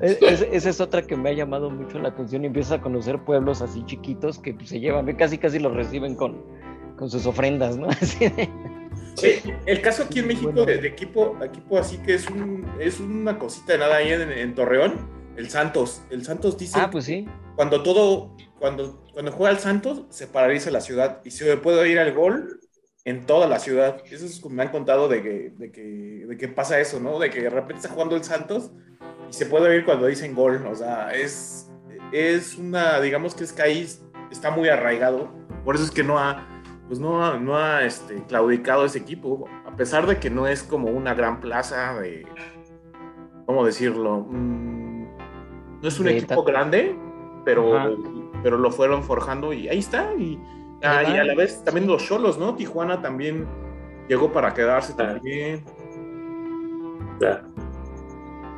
Es- es- esa es otra que me ha llamado mucho la atención y empiezas a conocer pueblos así chiquitos que pues, se llevan, casi casi los reciben con, con sus ofrendas, ¿no? Así de- Oye, el caso aquí en México Bueno. de, de equipo, equipo así que es un es una cosita de nada ahí en, en Torreón, el Santos. El Santos dice Ah, pues sí. cuando todo, cuando, cuando juega el Santos, se paraliza la ciudad y se puede ir al gol en toda la ciudad. Eso es como me han contado de que, de que, de que pasa eso, ¿no? De que de repente está jugando el Santos y se puede oír cuando dicen gol. O sea, es, es una, digamos que es que ahí está muy arraigado. Por eso es que no ha, pues no ha, no ha este, claudicado ese equipo. A pesar de que no es como una gran plaza de, ¿cómo decirlo? Mm, no es un De equipo grande, pero, Ajá. Pero lo fueron forjando y ahí está. Y, ah, y a la vez también los cholos, ¿no? Tijuana también llegó para quedarse Ah. también.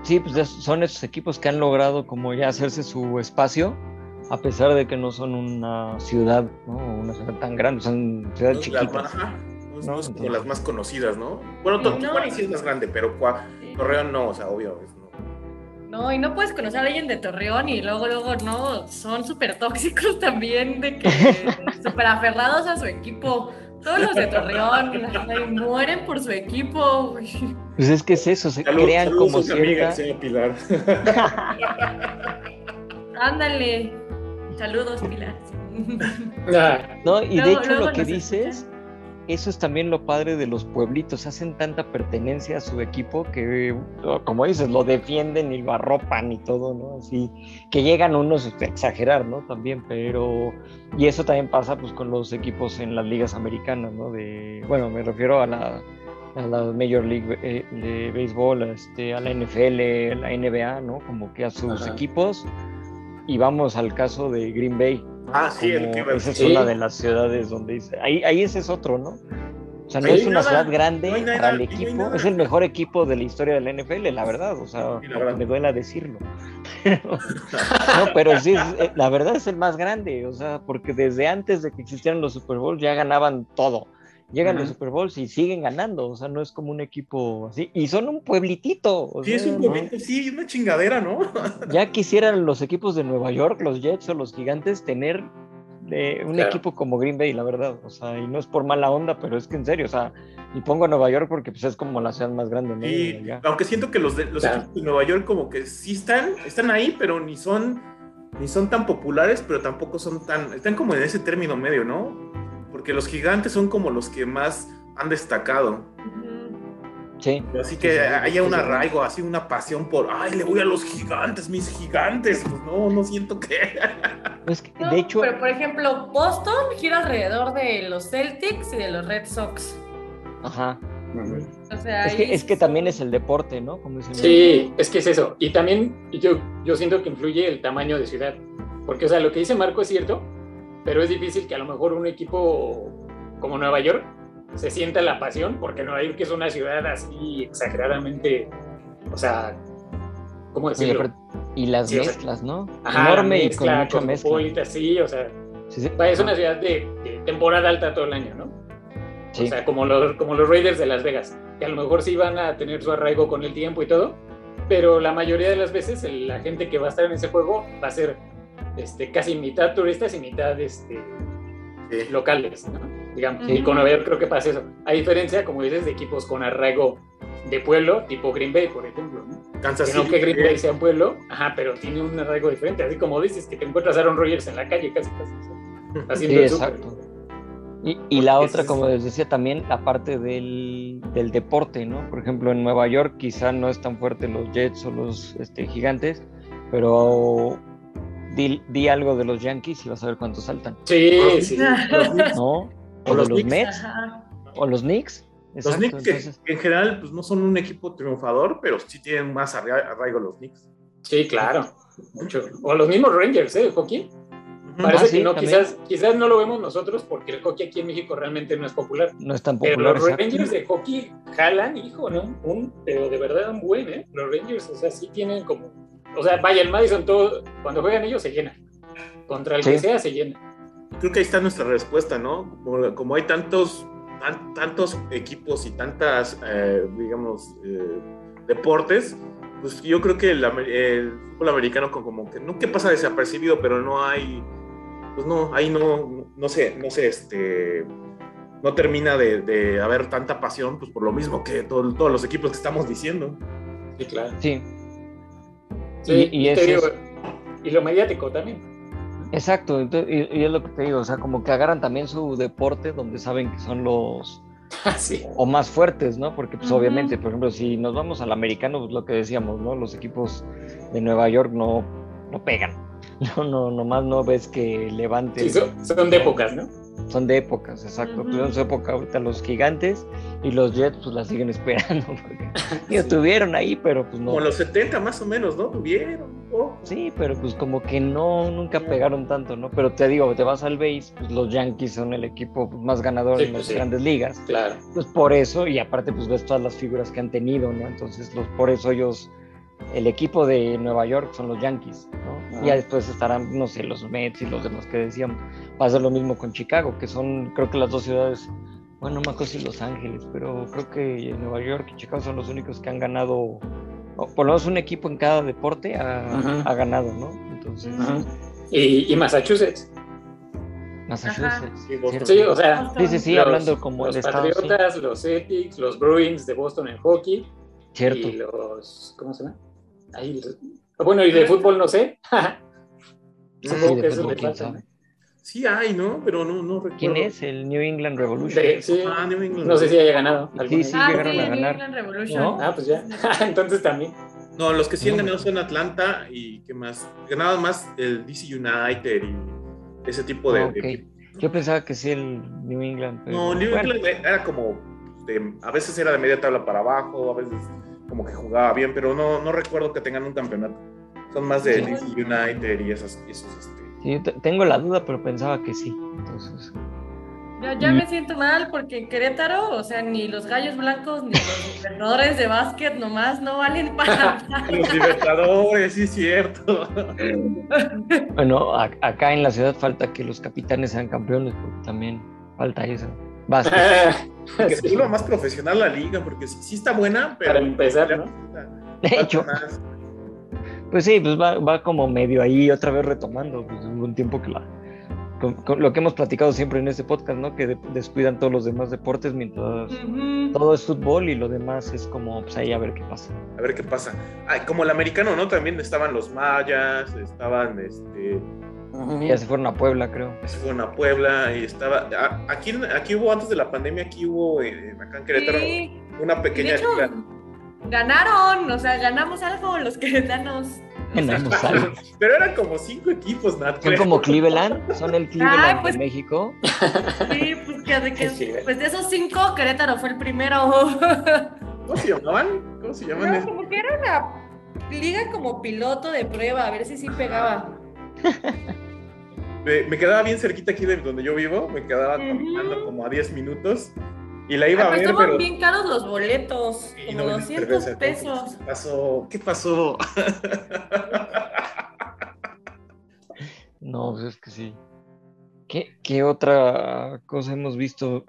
Sí, pues es- son esos equipos que han logrado como ya hacerse su espacio, a pesar de que no son una ciudad, ¿no? Una ciudad tan grande, son ciudades No, chiquitas. ajá, no es- No, no es como las más conocidas, ¿no? Bueno. Tijuana sí es más grande, pero. Torreón no, o sea, obvio. es no. Y no puedes conocer a alguien de Torreón y luego, luego, no, son súper tóxicos también, de que súper aferrados a su equipo. Todos los de Torreón ay, mueren por su equipo. Pues es que es eso, se Salud- crean saludos como a amiga, cierta... se llama Pilar. Ándale. Saludos, Pilar. No, y de hecho lo que dices, eso es también lo padre de los pueblitos, hacen tanta pertenencia a su equipo que, como dices, lo defienden y lo arropan y todo, ¿no? Así que llegan unos a exagerar, ¿no? También, pero... Y eso también pasa pues con los equipos en las ligas americanas, ¿no? De, bueno, me refiero a la, a la Major League eh, de Béisbol, este, a la NFL, a la NBA, ¿no? Como que a sus Ajá. equipos. Y vamos al caso de Green Bay, Ah, sí, el que esa es Sí. una de las ciudades donde dice, ahí, ahí ese es otro, ¿no? O sea, no es una nada, ciudad grande no hay nada, para el no equipo, es el mejor equipo de la historia de la NFL, la verdad, o sea, verdad. me duela decirlo. no, pero sí, es- eh, la verdad es el más grande, o sea, porque desde antes de que existieran los Super Bowls ya ganaban todo. Llegan los Ujú. Super Bowls y siguen ganando, o sea, no es como un equipo así, y son un pueblitito. o Sí, es un ¿no? pueblito, sí, una chingadera, ¿no? Ya quisieran los equipos de Nueva York, los Jets o los Gigantes, tener eh, un Claro. equipo como Green Bay, la verdad. O sea, y no es por mala onda, pero es que en serio, o sea, y pongo a Nueva York porque pues es como la ciudad más grande, ¿no? Y allá. aunque siento que los, de, los Claro. equipos de Nueva York como que sí están, están ahí, pero ni son, ni son tan populares, pero tampoco son tan, están como en ese término medio, ¿no? Porque los gigantes son como los que más han destacado. Sí. Así que Sí, sí, haya un arraigo, así una pasión por, ay, le voy a los gigantes, mis gigantes. Pues no, no siento que... Es que, No, de hecho, pero por ejemplo, Boston gira alrededor de los Celtics y de los Red Sox. ajá. O sea, Es que, es también es el deporte, ¿no? Como dicen. Sí, es que es eso. Y también yo, yo siento que influye el tamaño de ciudad. Porque, o sea, lo que dice Marco es cierto, pero es difícil que a lo mejor un equipo como Nueva York se sienta la pasión, porque Nueva York es una ciudad así exageradamente, o sea, ¿cómo Oye, decirlo? pero- y las Sí, o sea, mezclas, ¿no? Ajá, Enorme y con mezcla, mucha mezcla. sí, o sea, Sí, sí. vaya, es una Ajá. ciudad de, de temporada alta todo el año, ¿no? Sí. O sea, como los, como los Raiders de Las Vegas, que a lo mejor sí van a tener su arraigo con el tiempo y todo, pero la mayoría de las veces la gente que va a estar en ese juego va a ser este, casi mitad turistas y mitad este, Sí. locales, ¿no? Digamos. Y con Nueva York creo que pasa eso. A diferencia, como dices, de equipos con arraigo de pueblo, tipo Green Bay, por ejemplo, ¿no? Kansas Que no City, que Green Bay sea un pueblo, ajá, pero tiene un arraigo diferente. Así como dices, que te encuentras a Aaron Rodgers en la calle casi, casi. ¿sí? Haciendo Sí, el exacto. Y, y la otra, es- como les decía, también la parte del, del deporte, ¿no? Por ejemplo, en Nueva York quizá no es tan fuerte los Jets o los este, gigantes, pero di, di algo de los Yankees y vas a ver cuántos saltan, Sí, sí. Los Knicks, ¿no? O los los. Mets, Ajá. o los Knicks. Los Knicks que, entonces, que en general pues, no son un equipo triunfador, pero sí tienen más arra- arraigo los Knicks. Sí, claro. Mucho. O los mismos Rangers, ¿eh? Hockey. Parece Ah, sí, que no, también. quizás, quizás no lo vemos nosotros porque el hockey aquí en México realmente no es popular. no es tan Pero popular. los exacto. Rangers de hockey jalan, hijo, ¿no? Un, pero de verdad un buen, ¿eh? Los Rangers, o sea, sí tienen como. O sea, vaya, el Madison todo. Cuando juegan ellos se llena. Contra el Sí. que sea se llena. Creo que ahí está nuestra respuesta, ¿no? Como, como hay tantos, tan- tantos equipos y tantas, eh, digamos, eh, deportes, pues yo creo que el, el fútbol americano como, como que nunca pasa desapercibido, pero no hay, pues no, ahí no, no sé, no sé, este, no termina de, de haber tanta pasión, pues por lo mismo que todo- todos los equipos que estamos diciendo. Sí, claro. Sí, Sí, Y- y te ese digo, es- y lo mediático también. exacto. y, y es lo que te digo, o sea, como que agarran también su deporte donde saben que son los sí. o más fuertes, ¿no? Porque pues obviamente, por ejemplo, si nos vamos al americano, pues lo que decíamos, ¿no? Los equipos de Nueva York no, no pegan. No, no, nomás no ves que levante. Sí, son, son de épocas, ¿no? Son de épocas, exacto. Ujú. Tuvieron su época ahorita los gigantes y los Jets pues la siguen esperando. Porque digo, estuvieron ahí, pero pues no. Como los 70 más o menos, ¿no? Tuvieron. Sí, pero pues como que no, nunca pegaron tanto, ¿no? Pero te digo, te vas al base, pues los Yankees son el equipo más ganador Sí, en pues las sí. grandes ligas. Claro. Pues por eso, y aparte pues ves todas las figuras que han tenido, ¿no? Entonces los, por eso ellos, el equipo de Nueva York son los Yankees, ¿no? Ah. Y ya después estarán, no sé, los Mets y los demás que decíamos. Va a ser lo mismo con Chicago, que son, creo que las dos ciudades, bueno, no me si Los Ángeles, pero creo que Nueva York y Chicago son los únicos que han ganado, o por lo menos un equipo en cada deporte ha, ganado, ¿no? Entonces. Y, y Massachusetts. Massachusetts. Sí, o sea, Sí, sí, sí, los, hablando como los el estado, sí. Patriotas, los Celtics, los Bruins de Boston en hockey Cierto. y los ¿cómo se llama? Ahí, bueno, y de fútbol no sé. Supongo Sí, que eso le falta. Sí hay, ¿no? Pero no, no recuerdo. ¿Quién es? El New England Revolution. De- sí, Ah, New England. no sé si haya ganado. Sí, sí, ah, llegaron sí, a New ganar. England Revolution. ¿No? Ah, pues ya. Entonces también. No, los que sí han ganado son Atlanta y ¿qué más? Ganaban más el DC United y ese tipo de. De ok. equipos. Yo pensaba que sí el New England. pero No, New bueno, England era como. de- a veces era de media tabla para abajo, a veces como que jugaba bien, pero no, no recuerdo que tengan un campeonato. Son más de Sí. DC United y esas, esos. Sí, yo te- tengo la duda, pero pensaba que sí. Entonces, Ya, ya me siento mal porque en Querétaro, o sea, ni los gallos blancos ni los entrenadores de básquet nomás no valen para nada. los Libertadores, sí es cierto. bueno, a- acá en la ciudad falta que los capitanes sean campeones, porque también falta eso. Básquet. que se vuelva más profesional la liga, porque sí, sí está buena, pero. Para empezar, ¿no? De hecho, más. Pues sí, pues va, va como medio ahí otra vez retomando. Pues hubo un tiempo que la. con- con lo que hemos platicado siempre en este podcast, ¿no? Que de- descuidan todos los demás deportes mientras todo es fútbol y lo demás es como, pues ahí a ver qué pasa. A ver qué pasa. Ay, como el americano, ¿no? También estaban los mayas, estaban, este, Ya se fueron a Puebla, creo. se fueron a Puebla y estaba. a- Aquí, aquí hubo, antes de la pandemia, aquí hubo, eh, acá en Querétaro, Sí, una pequeña de hecho. Ganaron, o sea, ganamos algo los queretanos. O sea, Ganamos algo. Pero eran como cinco equipos, Nat. Son como Cleveland, son el Cleveland Ay, pues- de México. Sí, pues, que de, pues de esos cinco, Querétaro fue el primero. ¿Cómo se llamaban? ¿Cómo se llaman? No, como que era una liga como piloto de prueba, a ver si sí pegaba. Me, me quedaba bien cerquita aquí de donde yo vivo, me quedaba caminando como a 10 minutos y la iba Ah, a ver, estaban pero. bien caros los boletos, y como no vendí 200 cerveza, pesos. ¿Qué pasó? ¿Qué pasó? No, pues es que sí. ¿Qué, qué otra cosa hemos visto?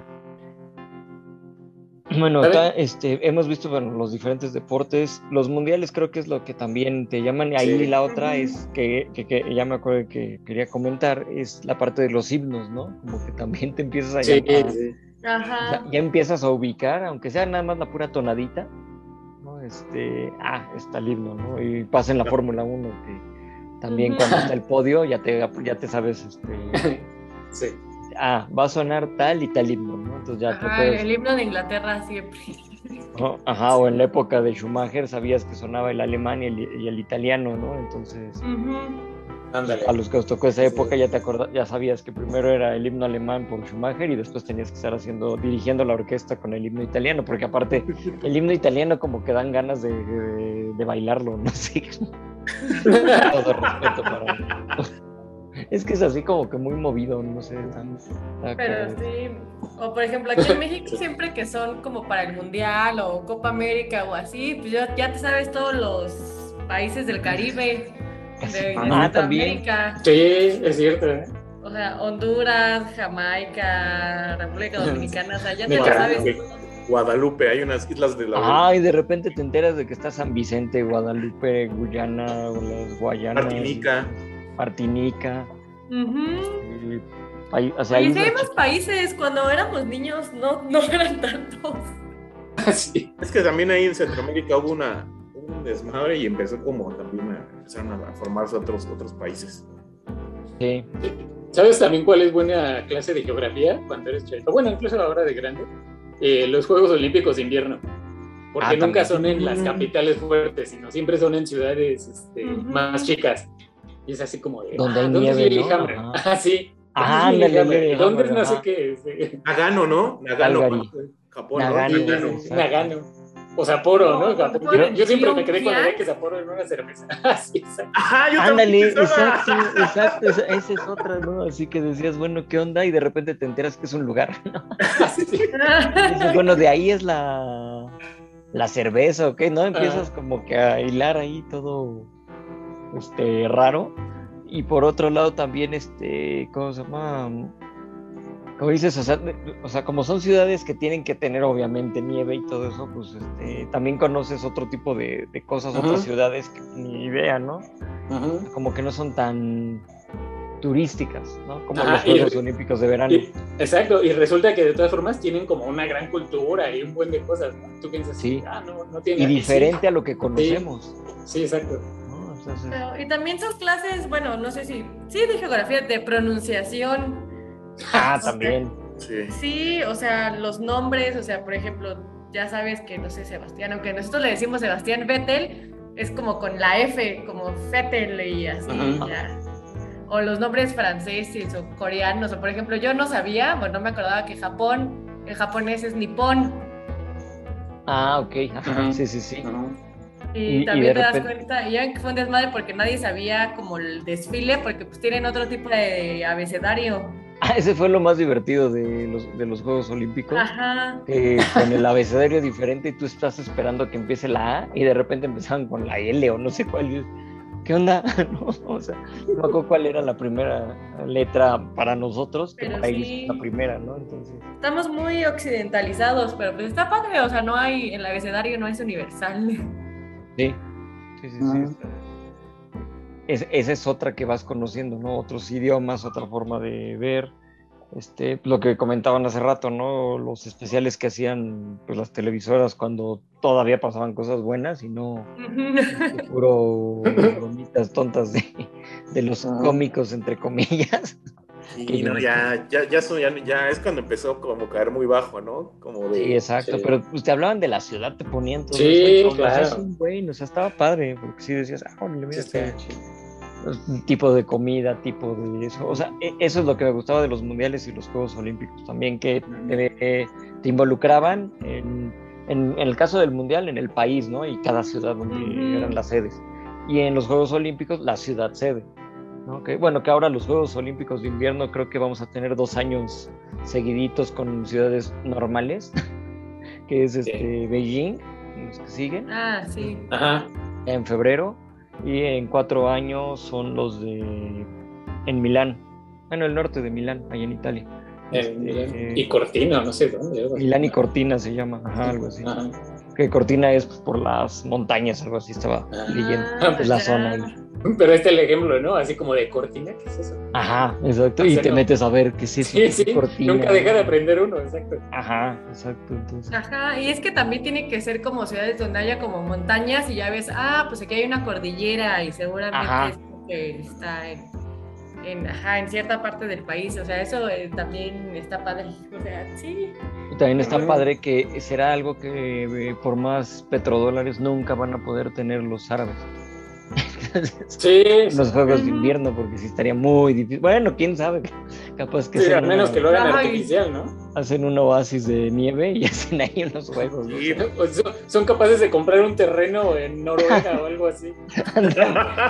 Bueno, este, hemos visto bueno, los diferentes deportes. Los mundiales creo que es lo que también te llaman. Y ahí Sí. la otra es que, que- que ya me acuerdo que quería comentar, es la parte de los himnos, ¿no? Como que también te empiezas a Sí, llamar- sí. Ya, Ajá. ya empiezas a ubicar, aunque sea nada más la pura tonadita, ¿no? Este, ah, está el himno, ¿no? Y pasa en la Fórmula 1, que también cuando está el podio ya te, ya te sabes, este, Sí. ah, va a sonar tal y tal himno, ¿no? Entonces ya te Ajá, puedes, el himno de Inglaterra siempre. ¿no? Ajá, o en la época de Schumacher sabías que sonaba el alemán y el, y el italiano, ¿no? Entonces, Ujú. Ándale. a los que os tocó esa Sí. época ya te acorda- ya sabías que primero era el himno alemán por Schumacher y después tenías que estar haciendo, dirigiendo la orquesta con el himno italiano, porque aparte el himno italiano como que dan ganas de, de- de bailarlo, no sé. Todo respeto para Es que es así como que muy movido, no sé. tan- Pero como- sí, o por ejemplo, aquí en México siempre que son como para el Mundial o Copa América o así, pues ya, ya te sabes todos los países del Caribe, de, Ah, también. Centroamérica, Sí, es cierto. ¿eh? o sea, Honduras, Jamaica, República Dominicana, o sea, ya te lo sabes. Guadalupe, hay unas islas de la Ah, y de repente te enteras de que está San Vicente, Guadalupe, Guyana, o las Guayanas. Martinica. Martinica. Y hay- o sea, Oye, hay sí hay más países, cuando éramos niños no, no eran tantos. Sí. Es que también ahí en Centroamérica hubo una, un desmadre y empezó como también a, empezaron a formarse otros, otros países. Sí. ¿Sabes también cuál es buena clase de geografía cuando eres chico? Bueno, incluso ahora de grande. Eh, los Juegos Olímpicos de Invierno. Porque Ah, nunca también. son en las Mm. capitales fuertes, sino siempre son en ciudades este, Ujú. más chicas. Y es así como de. Donde hay ah, ¿dónde es nieve? ¿no? Ah, sí. Ah, ¿Dónde es ándale, Lillehammer? ¿Dónde es no sé qué? Sí. Nagano, ¿no? Nagano, Calgary. Japón, ¿no? Nagano, Nagano. O Sapporo, ¿no? Yo, yo siempre me quedé con la ya. idea que Sapporo era una cerveza. Ah, sí, exacto. Ajá, yo Ándale, exacto, exacto, esa, esa es otra, ¿no? Así que decías, bueno, ¿qué onda? Y de repente te enteras que es un lugar, ¿no? Ah, sí, sí. Y dices, bueno, de ahí es la, la cerveza, ¿ok? ¿No? Empiezas como que a hilar ahí todo, este, raro. Y por otro lado también, este, ¿cómo se llama? Como dices, o sea, o sea, como son ciudades que tienen que tener obviamente nieve y todo eso, pues este, también conoces otro tipo de, de cosas, otras ciudades que ni idea, ¿no? Como que no son tan turísticas, ¿no? Como Ajá, los y- Juegos Olímpicos de verano. Y- exacto, y resulta que de todas formas tienen como una gran cultura y un buen de cosas, ¿no? Tú piensas, Sí. ah, no, no tiene Y sí, diferente a lo que conocemos. Sí, exacto. ¿no? Entonces, Pero- y también sus clases, bueno, no sé si, sí, de geografía, de pronunciación. Ah, también. Sí. Sí, o sea, los nombres, o sea, por ejemplo, ya sabes que, no sé, Sebastián, aunque nosotros le decimos Sebastián Vettel, es como con la F, como Vettel y así, ya. O los nombres franceses o coreanos, o por ejemplo, yo no sabía, bueno, no me acordaba que Japón, el japonés es nipón, Ah, ok. ajá. Sí, sí, sí. Ajá. y, Y- y también de te das repente- cuenta, y ya que fue un desmadre porque nadie sabía como el desfile, porque pues tienen otro tipo de abecedario. Ah, ese fue lo más divertido de los, de los Juegos Olímpicos. Ajá. Que con el abecedario diferente y tú estás esperando que empiece la A y de repente empezaban con la L o no sé cuál. ¿Qué onda? No, o sea, no me acuerdo cuál era la primera letra para nosotros, que Pero para sí. la primera, ¿no? Entonces, Estamos muy occidentalizados, pero pues está padre, o sea, no hay, el abecedario no es universal. Sí, sí, sí, sí. Está- Es- esa es otra que vas conociendo, ¿no? Otros idiomas, otra forma de ver. Este, lo que comentaban hace rato, ¿no? Los especiales que hacían pues, las televisoras cuando todavía pasaban cosas buenas y no puro bromitas tontas de, de los cómicos, entre comillas. Yo no, ya, ya, ya, son- ya, ya es cuando empezó como a caer muy bajo, ¿no? Como de... Sí, exacto, sí. pero pues, te hablaban de la ciudad, te ponían todo Sí, eso todo, claro. es un buen, o sea, estaba padre, porque sí decías, ah, órale, mira, Sí, este- tipo de comida, tipo de eso. O sea, e- eso es lo que me gustaba de los mundiales y los Juegos Olímpicos también, que te, te involucraban en, en- en el caso del mundial, en el país, ¿no? Y cada ciudad donde eran las sedes. Y en los Juegos Olímpicos, la ciudad sede. ¿No? Que, bueno, que ahora los Juegos Olímpicos de invierno creo que vamos a tener dos años seguiditos con ciudades normales, que es este, Beijing, los que siguen Ah, sí. Ajá. en febrero y en cuatro años son los de en Milán, bueno el norte de Milán, ahí en Italia. Este, y Cortina, no sé dónde. Milán y Cortina se llama, ajá, algo así. Ajá. Que Cortina es pues, por las montañas, algo así estaba Ah. leyendo. Ah, es la ya. zona ahí. Pero este es el ejemplo, ¿no? Así como de Cortina, ¿qué es eso? Ajá, exacto. O Y te no- metes a ver qué es eso. Sí, sí. Cortina. Nunca deja de aprender uno, exacto. Ajá, exacto. Entonces, Ajá, y es que también tiene que ser como ciudades donde haya como montañas y ya ves, ah, pues aquí hay una cordillera y seguramente Ajá. es porque está en, en, ajá, en cierta parte del país, o sea, eso eh, también está padre, o sea, sí. también está padre que será algo que eh, por más petrodólares nunca van a poder tener los árabes. Sí, los juegos de invierno, porque sí estaría muy difícil. Bueno, quién sabe, capaz que sí, al menos una- que lo hagan Ay. artificial, ¿no? hacen un oasis de nieve y hacen ahí unos juegos. ¿no? Sí, O son, son capaces de comprar un terreno en Noruega o algo así.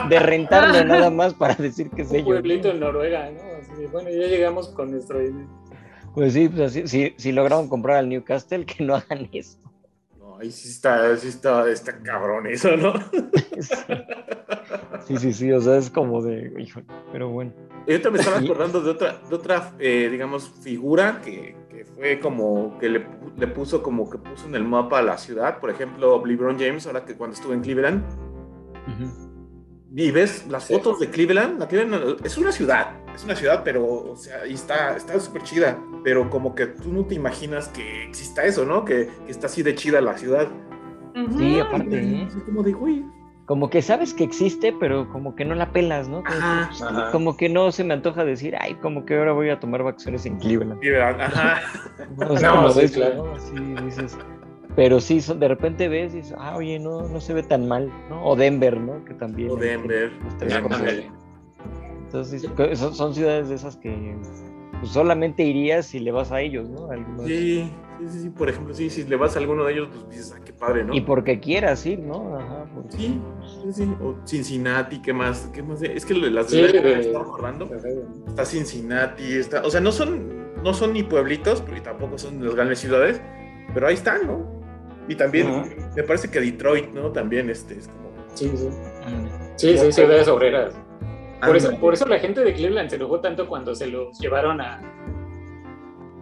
de rentarlo nada más para decir que es Un ellos. pueblito ¿no? en Noruega, ¿no? Así bueno, ya llegamos con nuestro dinero. Pues sí, pues así, si, si lograron comprar al Newcastle, que no hagan eso. No, ahí sí está, sí está, está cabrón eso, ¿no? Sí, sí, sí, o sea, es como de, híjole, pero bueno. Y ahorita me estaba acordando de otra, de otra eh, digamos, figura que, que fue como que le, le puso como que puso en el mapa a la ciudad. Por ejemplo, LeBron James, ahora que cuando estuvo en Cleveland, y ves las fotos de Cleveland, la Cleveland es una ciudad, es una ciudad, pero, o sea, y está está súper chida, pero como que tú no te imaginas que exista eso, ¿no? Que, que está así de chida la ciudad. Sí, aparte, ¿eh? Como de, güey. Como que sabes que existe, pero como que no la pelas, ¿no? Como, Ajá, que, ajá. como que no se me antoja decir, ay, como que ahora voy a tomar vacaciones en Cleveland. Cleveland, ajá. O sea, No, sí, ves, claro. ¿no? Dices. Pero sí, son- de repente ves y dices, ah, oye, no, no se ve tan mal, ¿no? O Denver, ¿no? Que también. O Denver. las Entonces, son, son ciudades de esas que pues, solamente irías si le vas a ellos, ¿no? Algunos- Sí, sí, sí, sí, por ejemplo, sí, si le vas a alguno de ellos, pues dices, ah, qué padre, ¿no? Y porque quieras ir, ¿no? Ajá, porque- Sí, sí, sí. O Cincinnati, ¿qué más? ¿Qué más? Es que las Sí, ciudades que me estaba acordando, está Cincinnati, está, o sea, no son, no son ni pueblitos, pero tampoco son las grandes ciudades, pero ahí están, ¿no? Y también, Ajá. me parece que Detroit, ¿no? También este, es como... Sí, sí. Mm. Sí, sí, ciudades obreras. Por eso, por eso la gente de Cleveland se enojó tanto cuando se los llevaron a,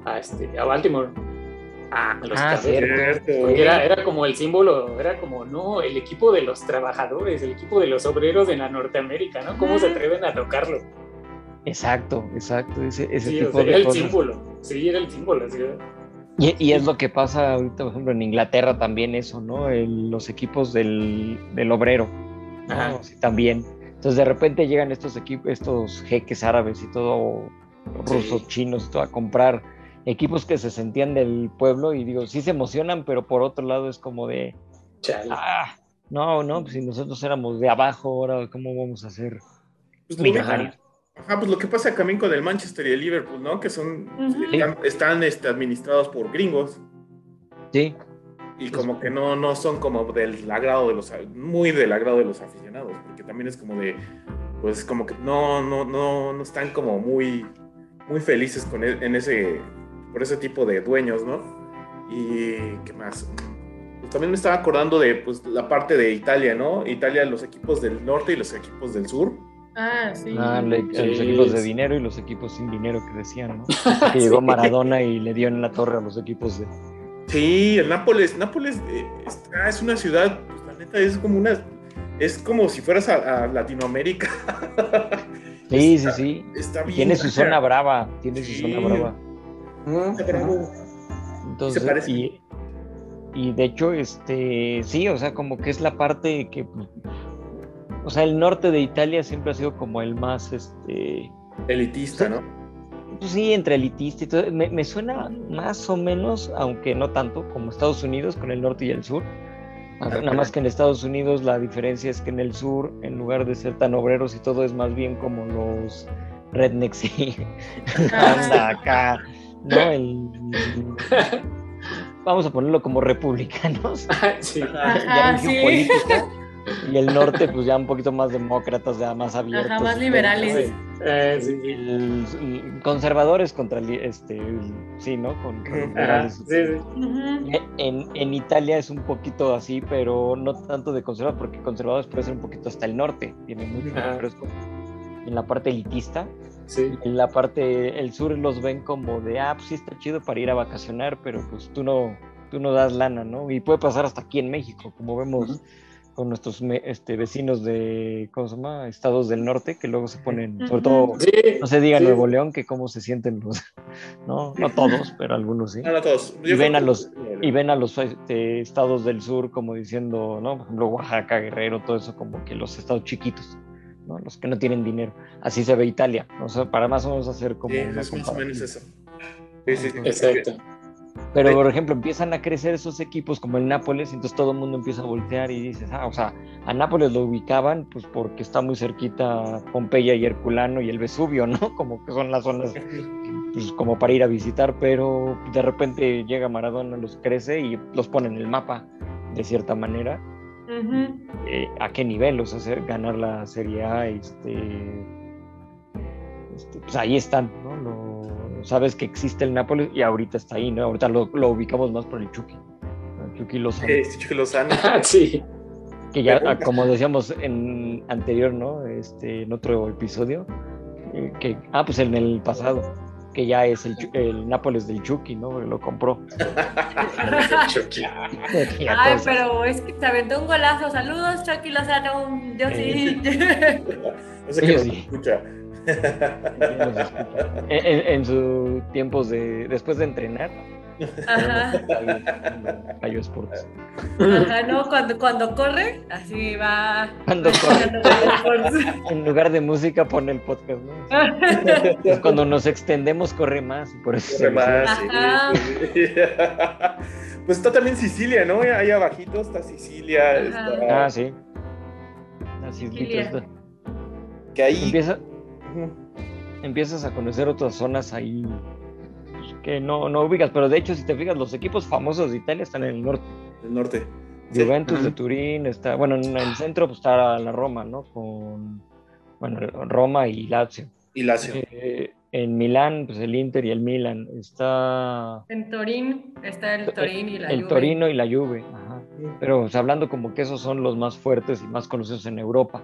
a, este, a Baltimore. A los Ah, Cafés. cierto. Porque era, era como el símbolo, era como, no, el equipo de los trabajadores, el equipo de los obreros de la Norteamérica, ¿no? ¿Cómo se atreven a tocarlo? Exacto, exacto, ese, ese Sí, o tipo sea, era el símbolo. Sí, era el símbolo. sí. Y, y es lo que pasa ahorita, por ejemplo, en Inglaterra también eso, ¿no? El- los equipos del, del obrero, ¿no? Ajá. Sí, también. Entonces de repente llegan estos equipos, estos jeques árabes y todo, rusos, Sí. chinos, todo, a comprar equipos que se sentían del pueblo y digo, sí se emocionan, pero por otro lado es como de, Chale. ah, no, no, pues si nosotros éramos de abajo, ahora ¿cómo vamos a ser Pues millonarios? Ajá, pues lo que pasa también con el Manchester y el Liverpool, ¿no? Que son, están, este, administrados por gringos Sí, y como que no, no son como del agrado de los, muy del agrado de los aficionados, porque también es como de, pues como que no, no, no, no están como muy, muy felices con e- en ese, por ese tipo de dueños, ¿no? Y qué más. Pues también me estaba acordando de pues, la parte de Italia, ¿no? Italia, los equipos del norte y los equipos del sur. Ah, sí. Ah, le- Sí, los equipos de dinero y los equipos sin dinero que decían, ¿no? Que llegó Maradona y le dio en la torre a los equipos de... Sí, el Nápoles, Nápoles eh, está- es una ciudad, pues la neta es como una, es como si fueras a, a Latinoamérica. Sí, sí, Está- sí. Está bien. Tiene su zona brava, tiene Sí. su zona brava. Está bravo. Entonces, parece. y, y de hecho, este, sí, o sea, como que es la parte que, o sea, el norte de Italia siempre ha sido como el más, este, Elitista, ¿no? Pues sí, entre elitista y todo. Me, me suena más o menos, aunque no tanto, como Estados Unidos con el norte y el sur. Nada más que en Estados Unidos la diferencia es que en el sur, en lugar de ser tan obreros y todo, es más bien como los rednecks y anda acá, ¿no? El- vamos a ponerlo como republicanos, sí. Ajá, ya en sí. Y el norte pues ya un poquito más demócratas, ya más abiertos. Ajá, más liberales. Eh, sí, sí. El- el- conservadores contra li- este el- sí no con, Ajá, sí, sí. Ujú. en, en Italia es un poquito así pero no tanto de conservadores porque conservadores puede ser un poquito hasta el norte tiene mucho pero es como en la parte elitista Sí. en la parte el sur los ven como de ah pues sí está chido para ir a vacacionar pero pues tú no tú no das lana no y puede pasar hasta aquí en México como vemos. Con nuestros me- este, vecinos de ¿cómo se llama? estados del norte que luego se ponen sobre todo Sí. no se diga Sí. Nuevo León que cómo se sienten los, no, no todos, pero algunos sí. No, no todos. Y ven a que- los- Y ven a los este, estados del sur como diciendo, ¿no? Por ejemplo, Oaxaca, Guerrero, todo eso como que los estados chiquitos, ¿no? Los que no tienen dinero. Así se ve Italia, o sea, para más o menos hacer como Sí, una es más o menos eso. Sí, sí, sí. Exacto. Pero, por ejemplo, empiezan a crecer esos equipos como el Nápoles, y entonces todo el mundo empieza a voltear y dices, ah, o sea, a Nápoles lo ubicaban pues porque está muy cerquita Pompeya y Herculano y el Vesubio, ¿no? Como que son las zonas pues, como para ir a visitar, pero de repente llega Maradona, los crece y los pone en el mapa de cierta manera. Eh, ¿A qué nivel? O sea, hacer- ganar la Serie A, este, este, pues ahí están, ¿no? Lo- sabes que existe el Nápoles y ahorita está ahí, ¿no? Ahorita lo, lo ubicamos más por el Chucky. Chucky Lozano, Eh, sí, Chucky Lozano. Ah, sí. que ya, ah, como decíamos en anterior, ¿no? Este, en otro episodio, eh, que, ah, pues en el pasado, que ya es el, el Nápoles del Chucky, ¿no? Lo compró. Chucky. Ay, pero es que te aventó un golazo. Saludos, Chucky Lozano. Yo sí. No sé qué sí. escucha. En, en- sus tiempos de, después de entrenar, Ajá. Gallo Sports. Ajá, no, cuando, cuando corre, así va. Cuando corre. En lugar de música pone el podcast, ¿no? Cuando nos extendemos corre más por eso Corre más, sí, Ajá. sí, sí. Pues está también Sicilia, ¿no? Ahí abajito está Sicilia. Está- Ah, sí. Así es, Sicilia. Que ahí. Empieza, Empiezas a conocer otras zonas ahí pues, que no, no ubicas, pero de hecho si te fijas, los equipos famosos de Italia están en el norte. El norte. Sí. Juventus de. Turín, está, bueno, en el centro pues está la Roma, ¿no? Con, bueno, Roma y Lazio. Y Lazio. Eh, en Milán, pues el Inter y el Milan. Está En Torín está el Torín y la el Juve. Torino y la Juve. Ajá. Pero o sea, hablando como que esos son los más fuertes y más conocidos en Europa.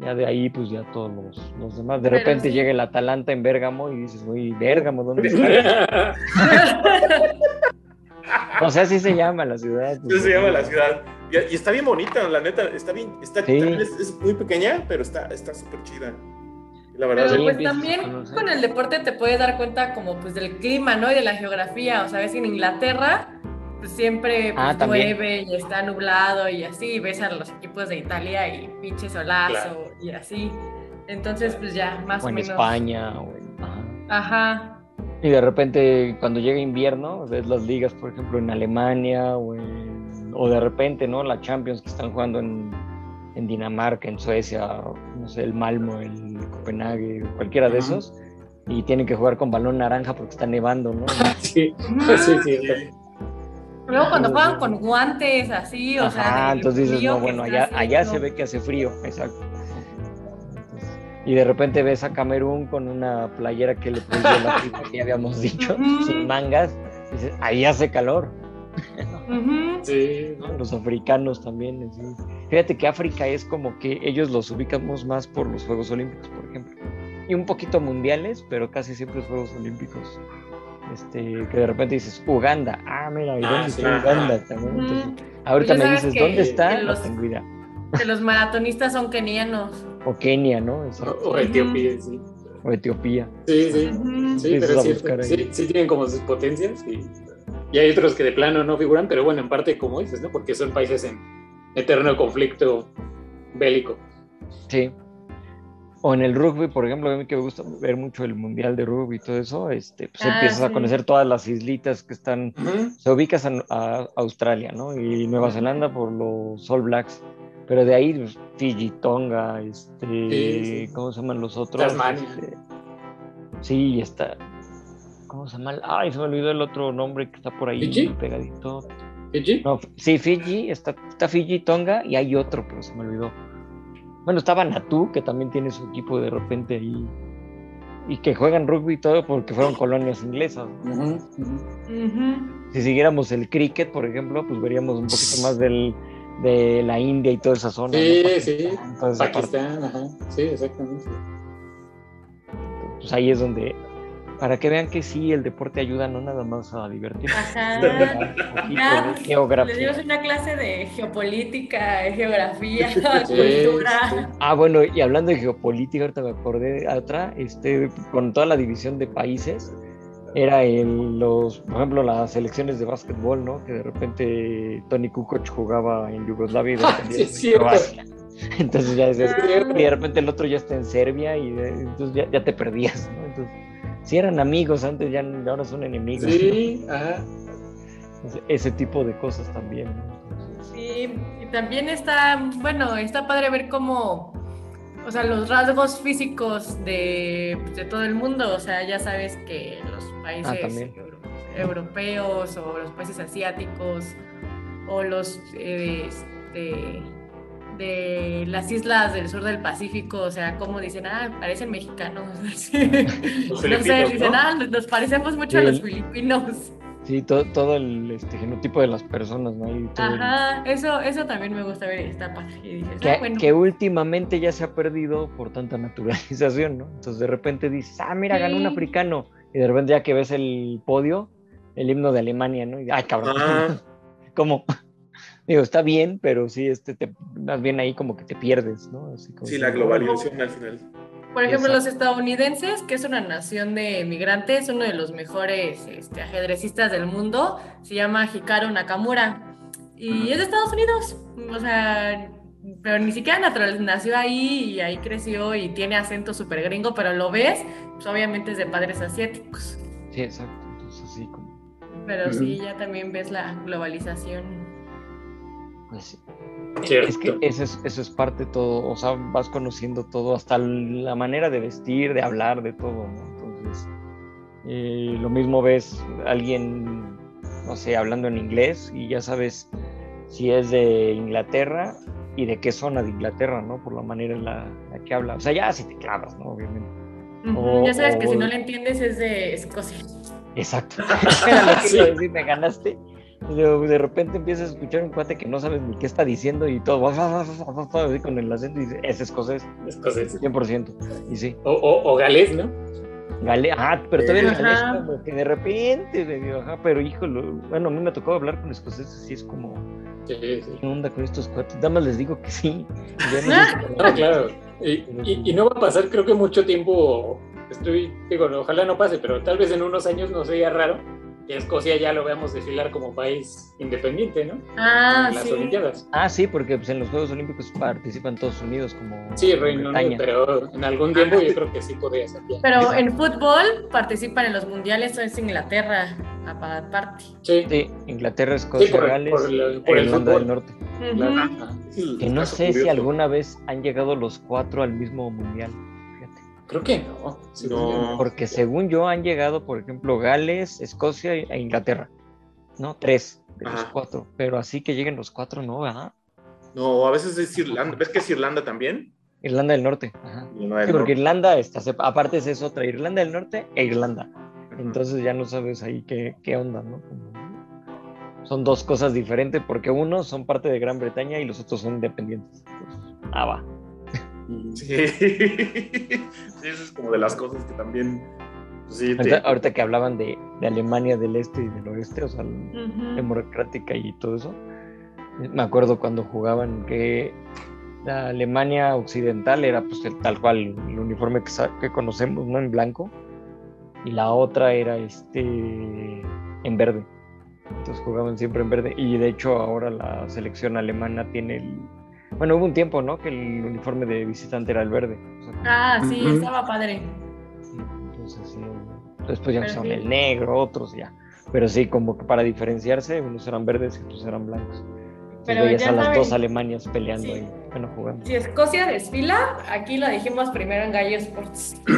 Ya de ahí, pues ya todos los, los demás. De Pero repente sí. llega el Atalanta en Bérgamo y dices, uy, Bérgamo, ¿dónde está? o sea, así se llama la ciudad. Así pues, se llama la ciudad. Y, y está bien bonita, la neta. Está bien. Está, Sí. es, es muy pequeña, pero está está súper chida. La verdad. Pero Sí, pues también con el deporte te puedes dar cuenta como pues del clima, ¿no? Y de la geografía. O sea, ves en Inglaterra pues siempre pues, Ah, llueve y está nublado y así. y ves a los equipos de Italia y pinche solazo Claro. y así. Entonces pues ya más o o, en menos. España. o en- ajá. Ajá. Y de repente, cuando llega invierno, ves las ligas, por ejemplo, en Alemania o, en- o de repente, ¿no? La Champions que están jugando en, en Dinamarca, en Suecia, no sé, el Malmo, el Copenhague, cualquiera de esos, y tienen que jugar con balón naranja porque está nevando, ¿no? Sí, sí, sí. Luego cuando juegan con guantes así, o sea, Ajá, del entonces dices, no, bueno, allá, allá se ve que hace frío, exacto. Y de repente ves a Camerún con una playera que le puso la que ya habíamos dicho, Ujú. sin mangas, y dices, ahí hace calor. Sí, ¿no? Los africanos también. sí. Fíjate que África es como que ellos los ubicamos más por los Juegos Olímpicos, por ejemplo. Y un poquito mundiales, pero casi siempre es Juegos Olímpicos. Este, que de repente dices, Uganda. Ah, mira, ¿y Ah, dónde sí. está Uganda? también? Entonces, ahorita me dices, ¿dónde está? que No los- tengo idea. Que los maratonistas son kenianos. O Kenia, ¿no? Exacto. o, o Etiopía, sí. O Etiopía. Sí, sí. Ujú. Sí, pero cierto. Sí, sí tienen como sus potencias y, y hay otros que de plano no figuran, pero bueno, en parte como dices, ¿no? Porque son países en eterno conflicto bélico. Sí. O en el rugby, por ejemplo, a mí que me gusta ver mucho el mundial de rugby y todo eso, este, pues Ah, empiezas a conocer todas las islitas que están se ubicas a, a Australia, ¿no? Y Nueva Zelanda por los All Blacks. Pero de ahí, pues, Fiji, Tonga, este, Sí, sí. ¿cómo se llaman los otros? Tasmania. Este, sí, está. ¿Cómo se llama? Ay, se me olvidó el otro nombre que está por ahí ¿Fiji? pegadito. ¿Fiji? No, sí, Fiji, está, está Fiji, Tonga y hay otro, pero se me olvidó. Bueno, estaba Natu, que también tiene su equipo de repente ahí. Y que juegan rugby y todo porque fueron colonias inglesas. si siguiéramos el cricket, por ejemplo, pues veríamos un poquito más del, de la India y toda esa zona. Sí, ¿no? sí. Pakistán, ajá. Sí, exactamente. Pues ahí es donde, para que vean que sí, el deporte ayuda no nada más a divertirse. Ajá. Ya, de Les geografía. dimos una clase de geopolítica, de geografía, Sí, cultura. Ah, bueno, y hablando de geopolítica, ahorita me acordé de otra, este, con toda la división de países, era en los, por ejemplo, las selecciones de básquetbol, ¿no? Que de repente Tony Kukoc jugaba en Yugoslavia y de Ah, repente sí, es. Entonces ya decías, Ah. y de repente el otro ya está en Serbia y de- entonces ya, ya te perdías, ¿no? Entonces, si eran amigos antes, ya ahora son enemigos. Sí, ajá. ¿no? Ese- Ese tipo de cosas también, Sí, y también está, bueno, está padre ver cómo, o sea, los rasgos físicos de, pues, de todo el mundo, o sea, ya sabes que los países Ah, europeos o los países asiáticos o los eh, este, de las islas del sur del Pacífico, o sea, como dicen, ah, parecen mexicanos. Los no sé, dicen, ¿no? ah, nos parecemos mucho a Sí, los filipinos. Sí, todo, todo el este, genotipo de las personas, ¿no? Y todo el- Ajá, eso, eso también me gusta ver, dices, que, ah, bueno. que últimamente ya se ha perdido por tanta naturalización, ¿no? Entonces de repente dices, ah, mira, ganó un Sí. africano. Y de repente ya que ves el podio, el himno de Alemania, ¿no? Y, ay, cabrón, Ah. ¿cómo? Digo, está bien, pero sí, este, te, más bien ahí como que te pierdes, ¿no? Así como Sí, la globalización al final. Por ejemplo, los estadounidenses, que es una nación de migrantes, uno de los mejores este, ajedrecistas del mundo, se llama Hikaru Nakamura. Y es de Estados Unidos. O sea, pero ni siquiera natural, nació ahí y ahí creció y tiene acento súper gringo, pero lo ves, pues obviamente es de padres asiáticos. Sí, exacto. Entonces así como, Pero Ujú. sí, ya también ves la globalización. Pues sí. Es que eso es, eso es parte de todo, o sea, vas conociendo todo, hasta la manera de vestir, de hablar, de todo, ¿no? Entonces, eh, lo mismo ves alguien, no sé, hablando en inglés y ya sabes si es de Inglaterra y de qué zona de Inglaterra, ¿no? Por la manera en la, que habla. O sea, ya si te clavas, ¿no? Obviamente. ya sabes que si no le entiendes es de Escocia. Exacto. Era lo que decir, me ganaste. De, repente empiezas a escuchar un cuate que no sabes ni qué está diciendo y todo con el acento y dice, es escocés. Escocés. 100%. Y sí. O, o, o galés, ¿no? Galés, ah, pero todavía galés como que de repente me dio, ajá, pero híjole, bueno, a mí me tocó hablar con escoceses y es como, sí, sí. ¿qué onda con estos cuates? Nada más les digo que sí. no, claro. Y, y, y, no va a pasar, creo que mucho tiempo, estoy, digo, ojalá no pase, pero tal vez en unos años no sería raro Escocia ya lo veamos desfilar como país independiente, ¿no? Ah, en las sí. Olimpiadas. Ah, sí, porque pues, en los Juegos Olímpicos participan todos unidos como. Sí, Reino Unido, pero en algún tiempo yo creo que sí podría ser. Pero en fútbol participan en los mundiales, o es Inglaterra, aparte. Sí. sí, Inglaterra, Escocia, sí, por, Gales, por, el, por Irlanda del Norte. Uh -huh. Que no sé curioso. si alguna vez han llegado los cuatro al mismo mundial. Creo que no. no. Porque según yo han llegado, por ejemplo, Gales, Escocia e Inglaterra. ¿No? Tres de los Ajá. cuatro. Pero así que lleguen los cuatro, no, ¿verdad? No, a veces es Irlanda. ¿Ves que es Irlanda también? Irlanda del Norte. Ajá. Irlanda del Sí, porque Norte. Irlanda, está, aparte es otra, Irlanda del Norte e Irlanda. Entonces ya no sabes ahí qué, qué onda, ¿no? Son dos cosas diferentes porque unos son parte de Gran Bretaña y los otros son independientes. Entonces, ah, va. Sí. sí, eso es como de las cosas que también. pues, sí, te- Ahorita, ahorita que hablaban de, de Alemania del Este y del Oeste, o sea, el- Ujú. democrática y todo eso. Me acuerdo cuando jugaban que la Alemania occidental era pues el- tal cual el uniforme que, que conocemos, ¿no? En blanco. Y la otra era este en verde. Entonces jugaban siempre en verde. Y de hecho ahora la selección alemana tiene el... Bueno, hubo un tiempo, ¿no? Que el uniforme de visitante era el verde. O sea, Ah, sí, estaba padre. Sí, entonces sí, después ya Pero son sí. el negro, otros ya. Pero sí, como que para diferenciarse, unos eran verdes y otros eran blancos. Entonces Pero veías ya a las saben- dos Alemanias peleando Sí. ahí, bueno, jugando. Si Escocia desfila, aquí lo dijimos primero en Gallo Sports.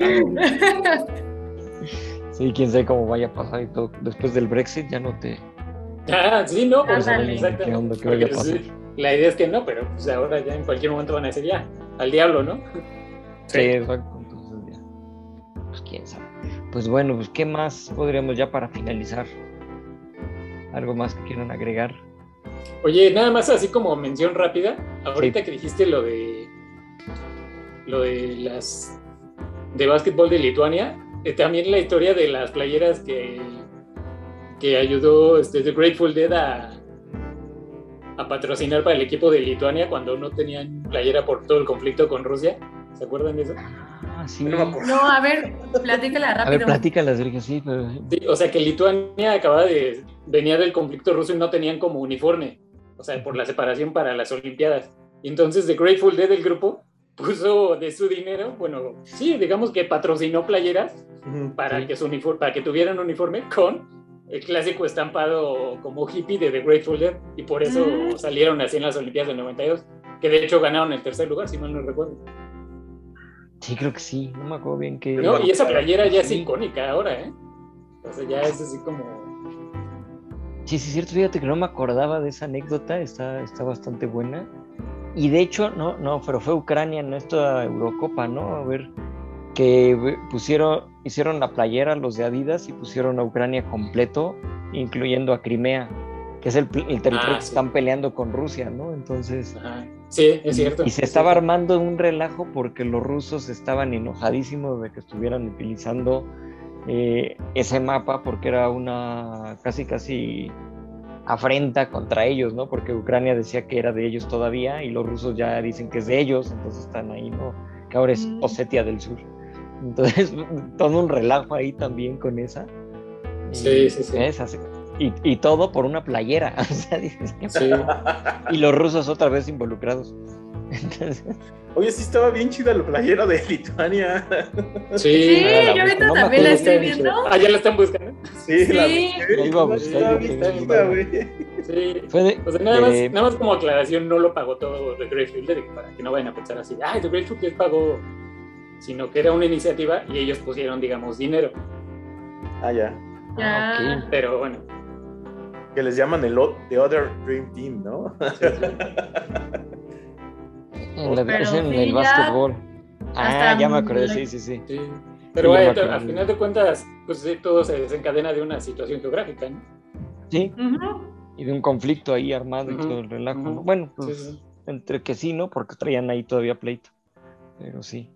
Sí, quién sabe cómo vaya a pasar y todo. Después del Brexit ya no te... ah, sí, no, pues exactamente. ¿Qué onda? ¿Qué sí, La idea es que no, pero pues ahora ya en cualquier momento van a decir ya, al diablo, ¿no? Sí, exacto. Entonces ya. Pues quién sabe. Pues bueno, pues qué más podríamos ya para finalizar. ¿Algo más que quieran agregar? Oye, nada más así como mención rápida, ahorita que dijiste lo de lo de las de básquetbol de Lituania, eh, también la historia de las playeras que, que ayudó este, The Grateful Dead a, a patrocinar para el equipo de Lituania cuando no tenían playera por todo el conflicto con Rusia. ¿Se acuerdan de eso? Ah, sí. No a ver, platícala A ver, rápido. platícala, Sergio, sí, pero... Sí, o sea que Lituania acababa de venía del conflicto ruso y no tenían como uniforme, o sea, por la separación para las Olimpiadas. Y entonces The Grateful Dead del grupo puso de su dinero, bueno, sí, digamos que patrocinó playeras para Sí. que su uniforme, para que tuvieran uniforme con el clásico estampado como hippie de The Grateful Dead y por eso Mm. salieron así en las Olimpiadas del 92, que de hecho ganaron el tercer lugar, si mal no recuerdo. Sí, creo que sí. No me acuerdo bien qué... ¿no? Y esa playera ya es Sí. icónica ahora, ¿eh? O sea, ya es así como Sí, sí, es cierto. Fíjate que no me acordaba de esa anécdota. Está, está bastante buena. Y de hecho, no, no, pero fue Ucrania en esta Eurocopa, ¿no? A ver, que pusieron, hicieron la playera los de Adidas y pusieron a Ucrania completo, incluyendo a Crimea, que es el, territorio Ah, que sí. están peleando con Rusia, ¿no? Entonces, Ajá. Sí, es cierto. y se es estaba cierto. armando un relajo porque los rusos estaban enojadísimos de que estuvieran utilizando eh, ese mapa porque era una casi casi afrenta contra ellos, ¿no? Porque Ucrania decía que era de ellos todavía y los rusos ya dicen que es de ellos, entonces están ahí, ¿no? Que ahora es Mm. Osetia del Sur. Entonces, todo un relajo ahí también con esa. Sí, Y- sí, sí. ¿ves? Así- Y, y todo por una playera. O sea, dices, ¿qué Sí. y los rusos otra vez involucrados. Entonces, Oye, sí estaba bien chida la playera de Lituania. Sí, Sí, la yo ahorita no también la estoy viendo. Ah, ya la están buscando. Sí, la Sí. busqué. La iba a buscar. Sí. Fue de, O sea, nada, de- más, nada más como aclaración, no lo pagó todo The Great Fielder para que no vayan a pensar así, ay, The Great Fielder pagó, sino que era una iniciativa y ellos pusieron, digamos, dinero. Ah, ya. Ah, Ya. ok. Pero bueno, Que les llaman el o- The Other Dream Team, ¿no? En la- es en el básquetbol. Ah, ya me acordé, sí, sí, sí. sí. Pero bueno, al final de cuentas, pues sí, todo se desencadena de una situación geográfica, ¿no? Sí, y de un conflicto ahí armado y todo el relajo. Bueno, Sí, pues sí. entre que sí, ¿no? Porque traían ahí todavía pleito. Pero sí.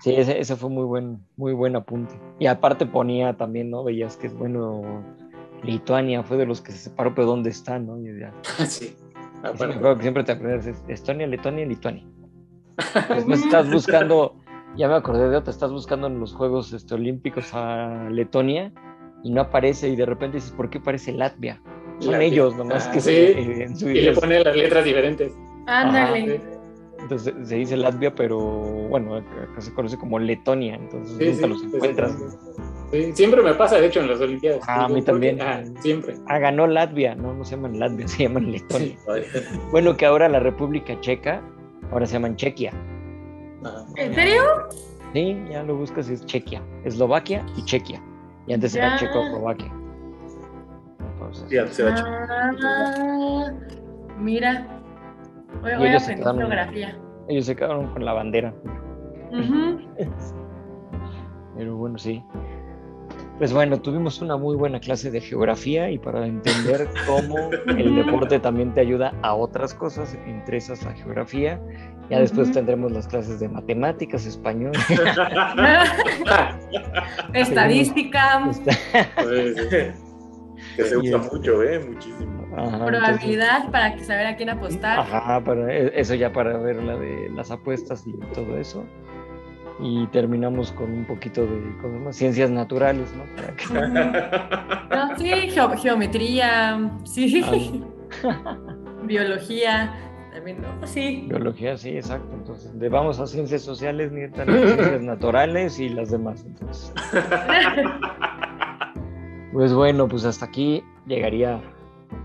Sí, ese, ese fue muy buen, muy buen apunte. Y aparte ponía también, ¿no? Veías que, bueno, Lituania fue de los que se separó, pero ¿dónde está, no? Y ya. sí. Sí, aparte. me acuerdo que siempre te aprendes es Estonia, Lituania, Lituania. Después estás buscando, ya me acordé de otra, estás buscando en los Juegos este, Olímpicos a Letonia y no aparece y de repente dices, ¿por qué aparece Latvia? Son Latvia. ellos, nomás Ah, que sí. se- en su Y le ponen las letras diferentes. Ándale. Entonces se dice Latvia, pero bueno, acá se conoce como Letonia, entonces Sí, nunca sí, los encuentras. Sí, siempre me pasa, de hecho, en las Olimpiadas. Ah, a mí también. Ah, siempre. Ah, ganó Latvia, no, no se llaman Latvia, se llaman Letonia. Sí. Bueno, que ahora la República Checa, ahora se llaman Chequia. Ah, ¿En serio? Sí, ya lo buscas y es Chequia, Eslovaquia y Chequia. Y antes era. Checoslovaquia. Entonces, Sí, antes era. Ah, mira. Y ellos se quedaron- geografía. ellos se quedaron con la bandera. Pero bueno, sí. Pues bueno, tuvimos una muy buena clase de geografía y para entender cómo el deporte también te ayuda a otras cosas, entre esas la geografía. Ya después tendremos las clases de matemáticas, español. Estadística, pues, sí. Que se usa este- mucho, ¿eh? Muchísimo. Ajá, entonces- probabilidad para que saber a quién apostar. Ajá, para, e- eso ya para ver la de las apuestas y todo eso. Y terminamos con un poquito de cosas más, ciencias naturales, ¿no? Para que- No, sí, geo- geometría, sí, Ah. biología, también, ¿no? Sí. biología, sí, exacto. Entonces, de vamos a ciencias sociales, ni tan ciencias naturales y las demás. Entonces, pues bueno, pues hasta aquí llegaría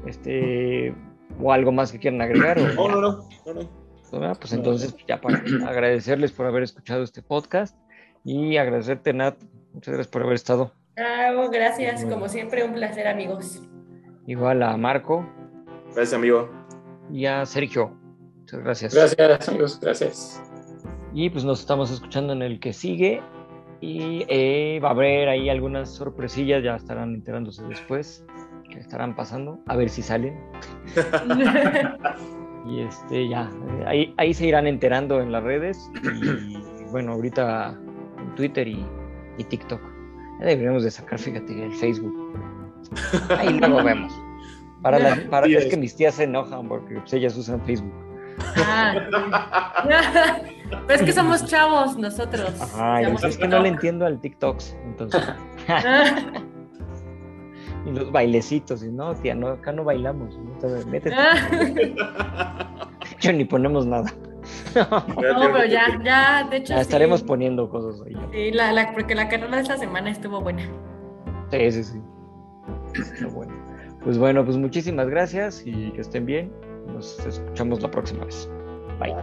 este o algo más que quieran agregar. o No, no, no. no, no. Pues entonces, ya para agradecerles por haber escuchado este podcast y agradecerte, Nat. Muchas gracias por haber estado. Ah, gracias, como siempre, un placer, amigos. Igual a Marco Gracias, amigo. y a Sergio. Muchas gracias. Gracias, amigos, gracias. Y pues nos estamos escuchando en el que sigue. Y eh, va a haber ahí algunas sorpresillas, ya estarán enterándose después, que estarán pasando, a ver si salen. Y este ya, eh, ahí, ahí se irán enterando en las redes. Y bueno, ahorita en Twitter y, y TikTok. Ya deberíamos de sacar, fíjate, el Facebook. Ahí luego vemos. Para las- para, es. que mis tías se enojan porque pues, ellas usan Facebook. Ah, sí. Pero es que somos chavos nosotros. Ajá, y Seamos es que no le entiendo al TikTok. Entonces, y los bailecitos, y no, tía, no, acá no bailamos. ¿no? Entonces, métete. Yo ni ponemos nada. No, pero ya, ya, de hecho. Ya estaremos sí. poniendo cosas ahí. Sí, la, la- porque la carrera de esta semana estuvo buena. Sí, sí, sí. Está bueno. Pues bueno, pues muchísimas gracias y que estén bien. Nos escuchamos la próxima vez. Bye.